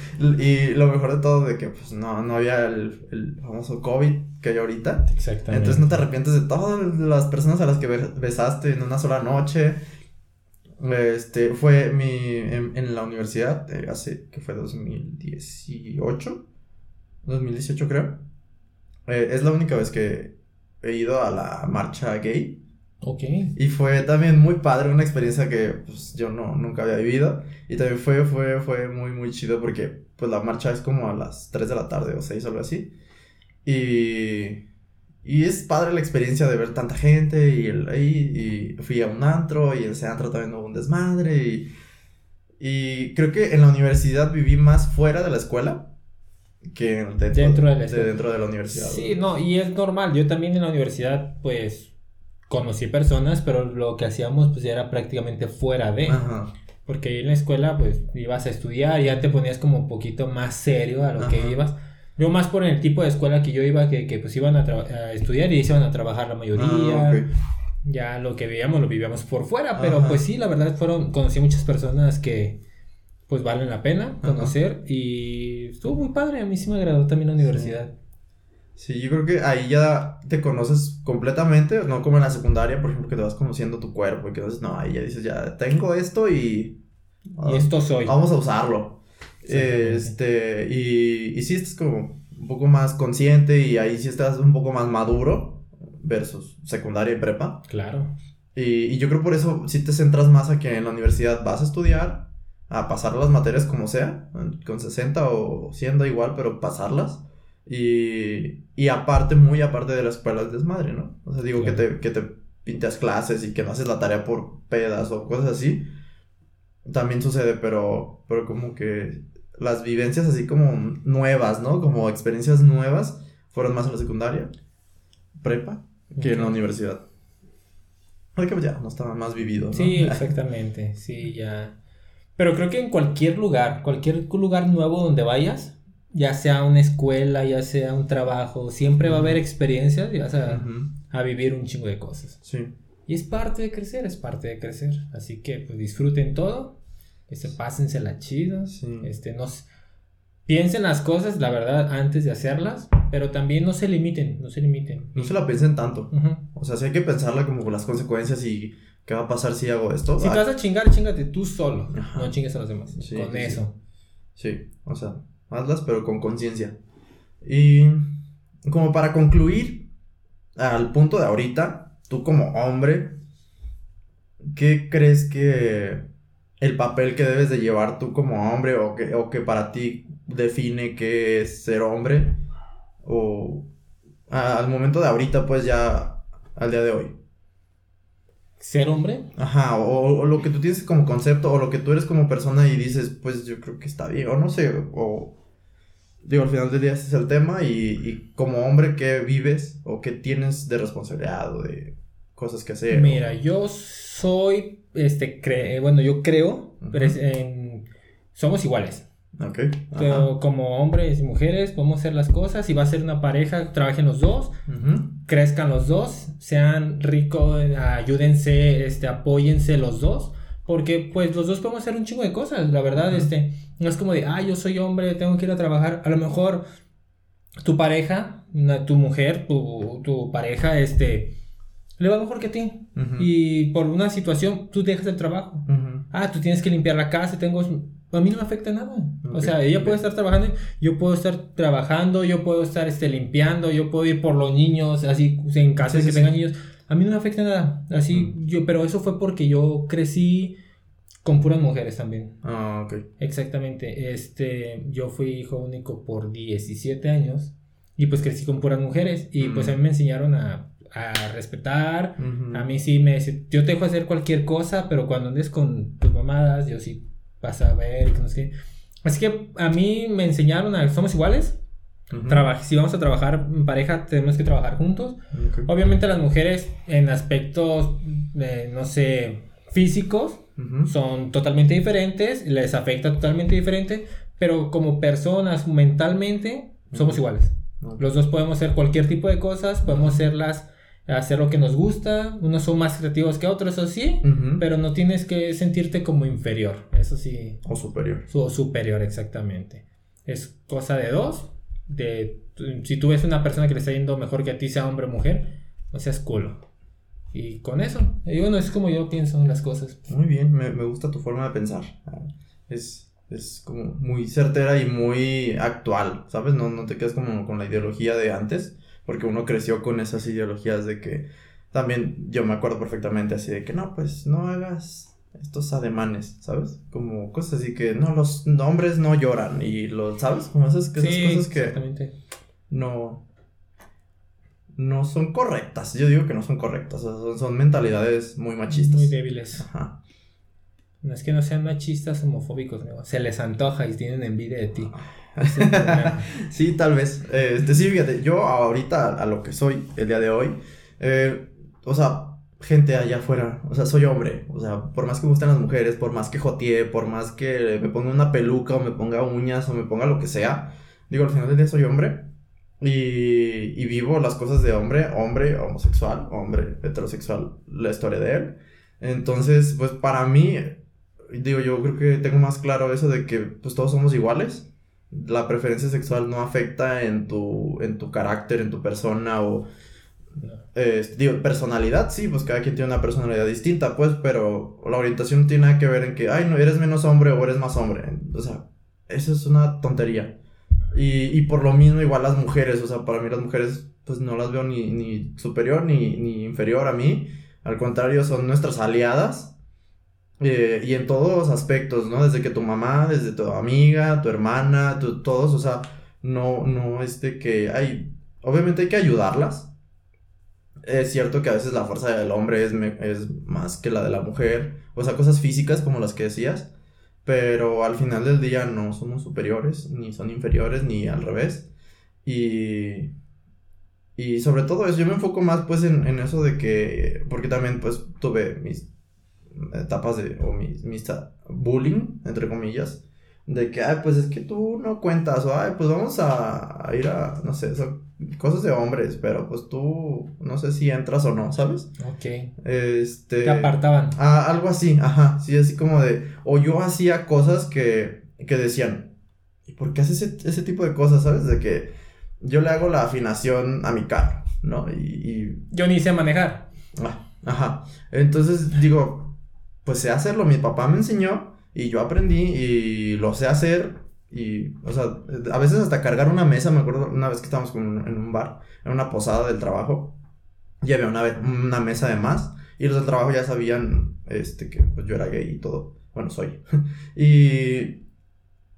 y lo mejor de todo, de que pues no, no había el, el famoso COVID que hay ahorita. Exactamente. Entonces no te arrepientes de todas las personas a las que besaste en una sola noche. Este, fue mi, en, en la universidad, eh, hace, que fue 2018, 2018 creo. Eh, es la única vez que he ido a la marcha gay. Ok. Y fue también muy padre, una experiencia que pues, yo no, nunca había vivido. Y también fue, fue, fue muy, muy chido porque pues la marcha es como a las 3 de la tarde o 6 o algo así. Y, y es padre la experiencia de ver tanta gente y, el, y, y fui a un antro y en ese antro también hubo un desmadre y, y creo que en la universidad viví más fuera de la escuela que dentro, Dentro de la escuela. dentro de la universidad. Sí, no, y es normal. Yo también en la universidad, pues, conocí personas, pero lo que hacíamos, pues, era prácticamente fuera de. Ajá. Porque ahí en la escuela, pues, ibas a estudiar ya te ponías como un poquito más serio a lo que ibas. Yo más por el tipo de escuela que yo iba, que, que pues iban a, estudiar y se iban a trabajar la mayoría. Ah. Ya lo que veíamos lo vivíamos por fuera, pero Ajá. pues sí, la verdad fueron, conocí muchas personas que pues valen la pena conocer y estuvo muy padre, a mí sí me agradó también la universidad. Sí, yo creo que ahí ya te conoces completamente, no como en la secundaria, por ejemplo, que te vas conociendo tu cuerpo y que entonces, no, ahí ya dices, ya tengo esto y... Y esto soy. Vamos a usarlo. Este, y, y sí estás como un poco más consciente y ahí sí estás un poco más maduro versus secundaria y prepa. Claro. Y, y yo creo por eso sí te centras más a que en la universidad vas a estudiar, a pasar las materias como sea, con 60 o 100 da igual, pero pasarlas. Y, y aparte, muy aparte de la escuela es desmadre, ¿no? O sea, digo que, te, que te pintas clases y que no haces la tarea por pedas o cosas así. También sucede, pero, pero como que las vivencias así como nuevas, ¿no? Como experiencias nuevas fueron más en la secundaria, prepa, que en la universidad. Porque pues ya no estaba más vivido, ¿no? Sí, exactamente, sí, ya. Pero creo que en cualquier lugar, cualquier lugar nuevo donde vayas, ya sea una escuela, ya sea un trabajo, siempre va a haber experiencias y vas a, a vivir un chingo de cosas. Sí. Y es parte de crecer, es parte de crecer. Así que pues disfruten todo, este, pásensela chido, Sí. este, no piensen las cosas, la verdad, antes de hacerlas, pero también no se limiten, no se limiten. No se la piensen tanto. Ujú. O sea, sí hay que pensarla como con las consecuencias y qué va a pasar si hago esto. Si te Ah, vas a chingar, chingate tú solo, Ajá. no chingues a los demás. Sí, con sí, eso. Sí, o sea, hazlas pero con conciencia. Y como para concluir, al punto de ahorita, tú como hombre, ¿qué crees que el papel que debes de llevar tú como hombre o que, o que para ti define qué es ser hombre? O a- al momento de ahorita, pues ya al día de hoy. Ser hombre, Ajá, o, o lo que tú tienes como concepto, o lo que tú eres como persona y dices, pues yo creo que está bien, o no sé, o digo, al final del día ese es el tema, y, y como hombre, ¿qué vives o qué tienes de responsabilidad o de cosas que hacer? mira, yo soy, este, cre- bueno, yo creo, pero es somos iguales. Ok. Pero como hombres y mujeres podemos hacer las cosas y va a ser una pareja, trabajen los dos, crezcan los dos, sean ricos, ayúdense, este, apóyense los dos, porque pues los dos podemos hacer un chingo de cosas, la verdad, este, no es como de, ah, yo soy hombre, tengo que ir a trabajar, a lo mejor tu pareja, una- tu mujer, tu, tu pareja, este, le va mejor que a ti, ujú, y por una situación tú dejas el trabajo, ah, tú tienes que limpiar la casa, tengo... A mí no me afecta nada. O sea, ella puede estar trabajando, yo puedo estar trabajando, yo puedo estar este, limpiando, yo puedo ir por los niños, así, en casa Sí, que sí, tengan sí. niños. A mí no me afecta nada. Así, yo, pero eso fue porque yo crecí con puras mujeres también. Ah, ok. Exactamente. Este, yo fui hijo único por 17 años y pues crecí con puras mujeres y pues a mí me enseñaron a, a respetar, a mí sí me dice, yo te dejo hacer cualquier cosa, pero cuando andes con tus mamadas, yo sí vas a ver y que no sé qué. Así que a mí me enseñaron a somos iguales. Ujú. Traba- si vamos a trabajar en pareja, tenemos que trabajar juntos. Ok. Obviamente las mujeres en aspectos, eh, no sé, físicos Ujú. son totalmente diferentes, les afecta totalmente diferente, pero como personas mentalmente somos Ujú. iguales. Ok. Los dos podemos hacer cualquier tipo de cosas, podemos hacerlas, hacer lo que nos gusta, unos son más creativos que otros, eso sí, Ujú. pero no tienes que sentirte como inferior, eso sí, O superior. o superior exactamente. Es cosa de dos, de si tú ves una persona que le está yendo mejor que a ti, sea hombre o mujer, no seas culo. Y con eso, y bueno, es como yo pienso en las cosas. Muy bien, me, me gusta tu forma de pensar. Ah, Es, es como muy certera y muy actual, ¿sabes? No, no te quedas como con la ideología de antes, porque uno creció con esas ideologías de que también yo me acuerdo perfectamente así de que no, pues no hagas estos ademanes, ¿sabes? Como cosas así que no, los hombres no lloran y los, ¿sabes? Como esas, esas Sí, cosas que exactamente. no no son correctas. Yo digo que no son correctas, o sea, son, son mentalidades muy machistas. Muy débiles. Ajá. No es que no sean machistas homofóbicos, amigo. Se les antoja y tienen envidia de ti. Sí, tal vez. Eh, Este, sí, fíjate, yo ahorita a lo que soy el día de hoy, eh, o sea, gente allá afuera, o sea, soy hombre, o sea, por más que me gusten las mujeres, por más que jotee, por más que me ponga una peluca o me ponga uñas o me ponga lo que sea, digo, al final del día soy hombre y, y vivo las cosas de hombre, hombre homosexual, hombre heterosexual, la historia de él. Entonces, pues para mí, digo, yo creo que tengo más claro eso de que pues todos somos iguales. La preferencia sexual no afecta en tu, en tu carácter, en tu persona o... Digo, personalidad, sí, pues cada quien tiene una personalidad distinta, pues, pero la orientación tiene nada que ver en que, ay, no, eres menos hombre o eres más hombre. O sea, eso es una tontería. Y, y por lo mismo igual las mujeres, o sea, para mí las mujeres, pues no las veo ni, ni superior ni, ni inferior a mí. Al contrario, son nuestras aliadas. Eh, y en todos los aspectos, ¿no? Desde que tu mamá, desde tu amiga, tu hermana, tu- todos, o sea, no, no es de que hay, obviamente hay que ayudarlas. Es cierto que a veces la fuerza del hombre es, es más que la de la mujer, o sea, cosas físicas como las que decías, pero al final del día no somos superiores, ni son inferiores, ni al revés. Y, y sobre todo eso, yo me enfoco más pues en, en eso de que, porque también pues tuve mis etapas de, o mis, mis bullying, entre comillas, de que, ay, pues es que tú no cuentas, o ay, pues vamos a, a ir a, no sé, son cosas de hombres, pero pues tú no sé si entras o no, ¿sabes? Ok. Este... Te apartaban. Ah, algo así, ajá, sí, así como de, o yo hacía cosas que, que decían, ¿y por qué haces ese, ese tipo de cosas, sabes? De que yo le hago la afinación a mi carro, ¿no? Y, y Yo ni sé manejar. Ah, ajá. Entonces digo, pues sé hacerlo. Mi papá me enseñó y yo aprendí y lo sé hacer. Y, o sea, a veces hasta cargar una mesa. Me acuerdo una vez que estábamos con- en un bar, en una posada del trabajo. Y había una, una mesa de más. Y los del trabajo ya sabían este, que pues, yo era gay y todo. Bueno, soy. y,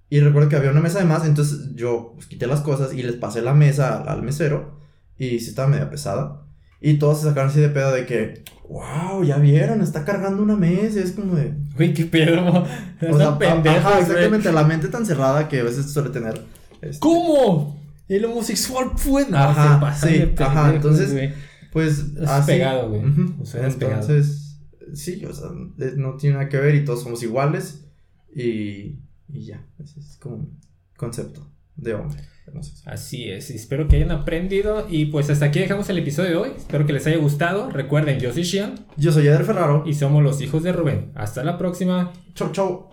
y recuerdo que había una mesa de más. Entonces yo pues, quité las cosas y les pasé la mesa al, al mesero. Y sí estaba media pesada. Y todos se sacaron así de pedo de que, wow, ya vieron, está cargando una mesa. Es como de. Güey, qué pedo. O sea, ajá, güey. exactamente, la mente tan cerrada que a veces suele tener. este, ¿Cómo? El homosexual puede. No, Ajá, sí, de ajá, entonces. Pues Es así. pegado, güey. O sea, es pegado. Entonces, sí, o sea, no tiene nada que ver y todos somos iguales. Y, y ya, ese es como un concepto de hombre. Así es, espero que hayan aprendido y pues hasta aquí dejamos el episodio de hoy, espero que les haya gustado, recuerden yo soy Shion Yo soy Eder Ferraro. y somos los hijos de Rubén, hasta la próxima. Chau, chau.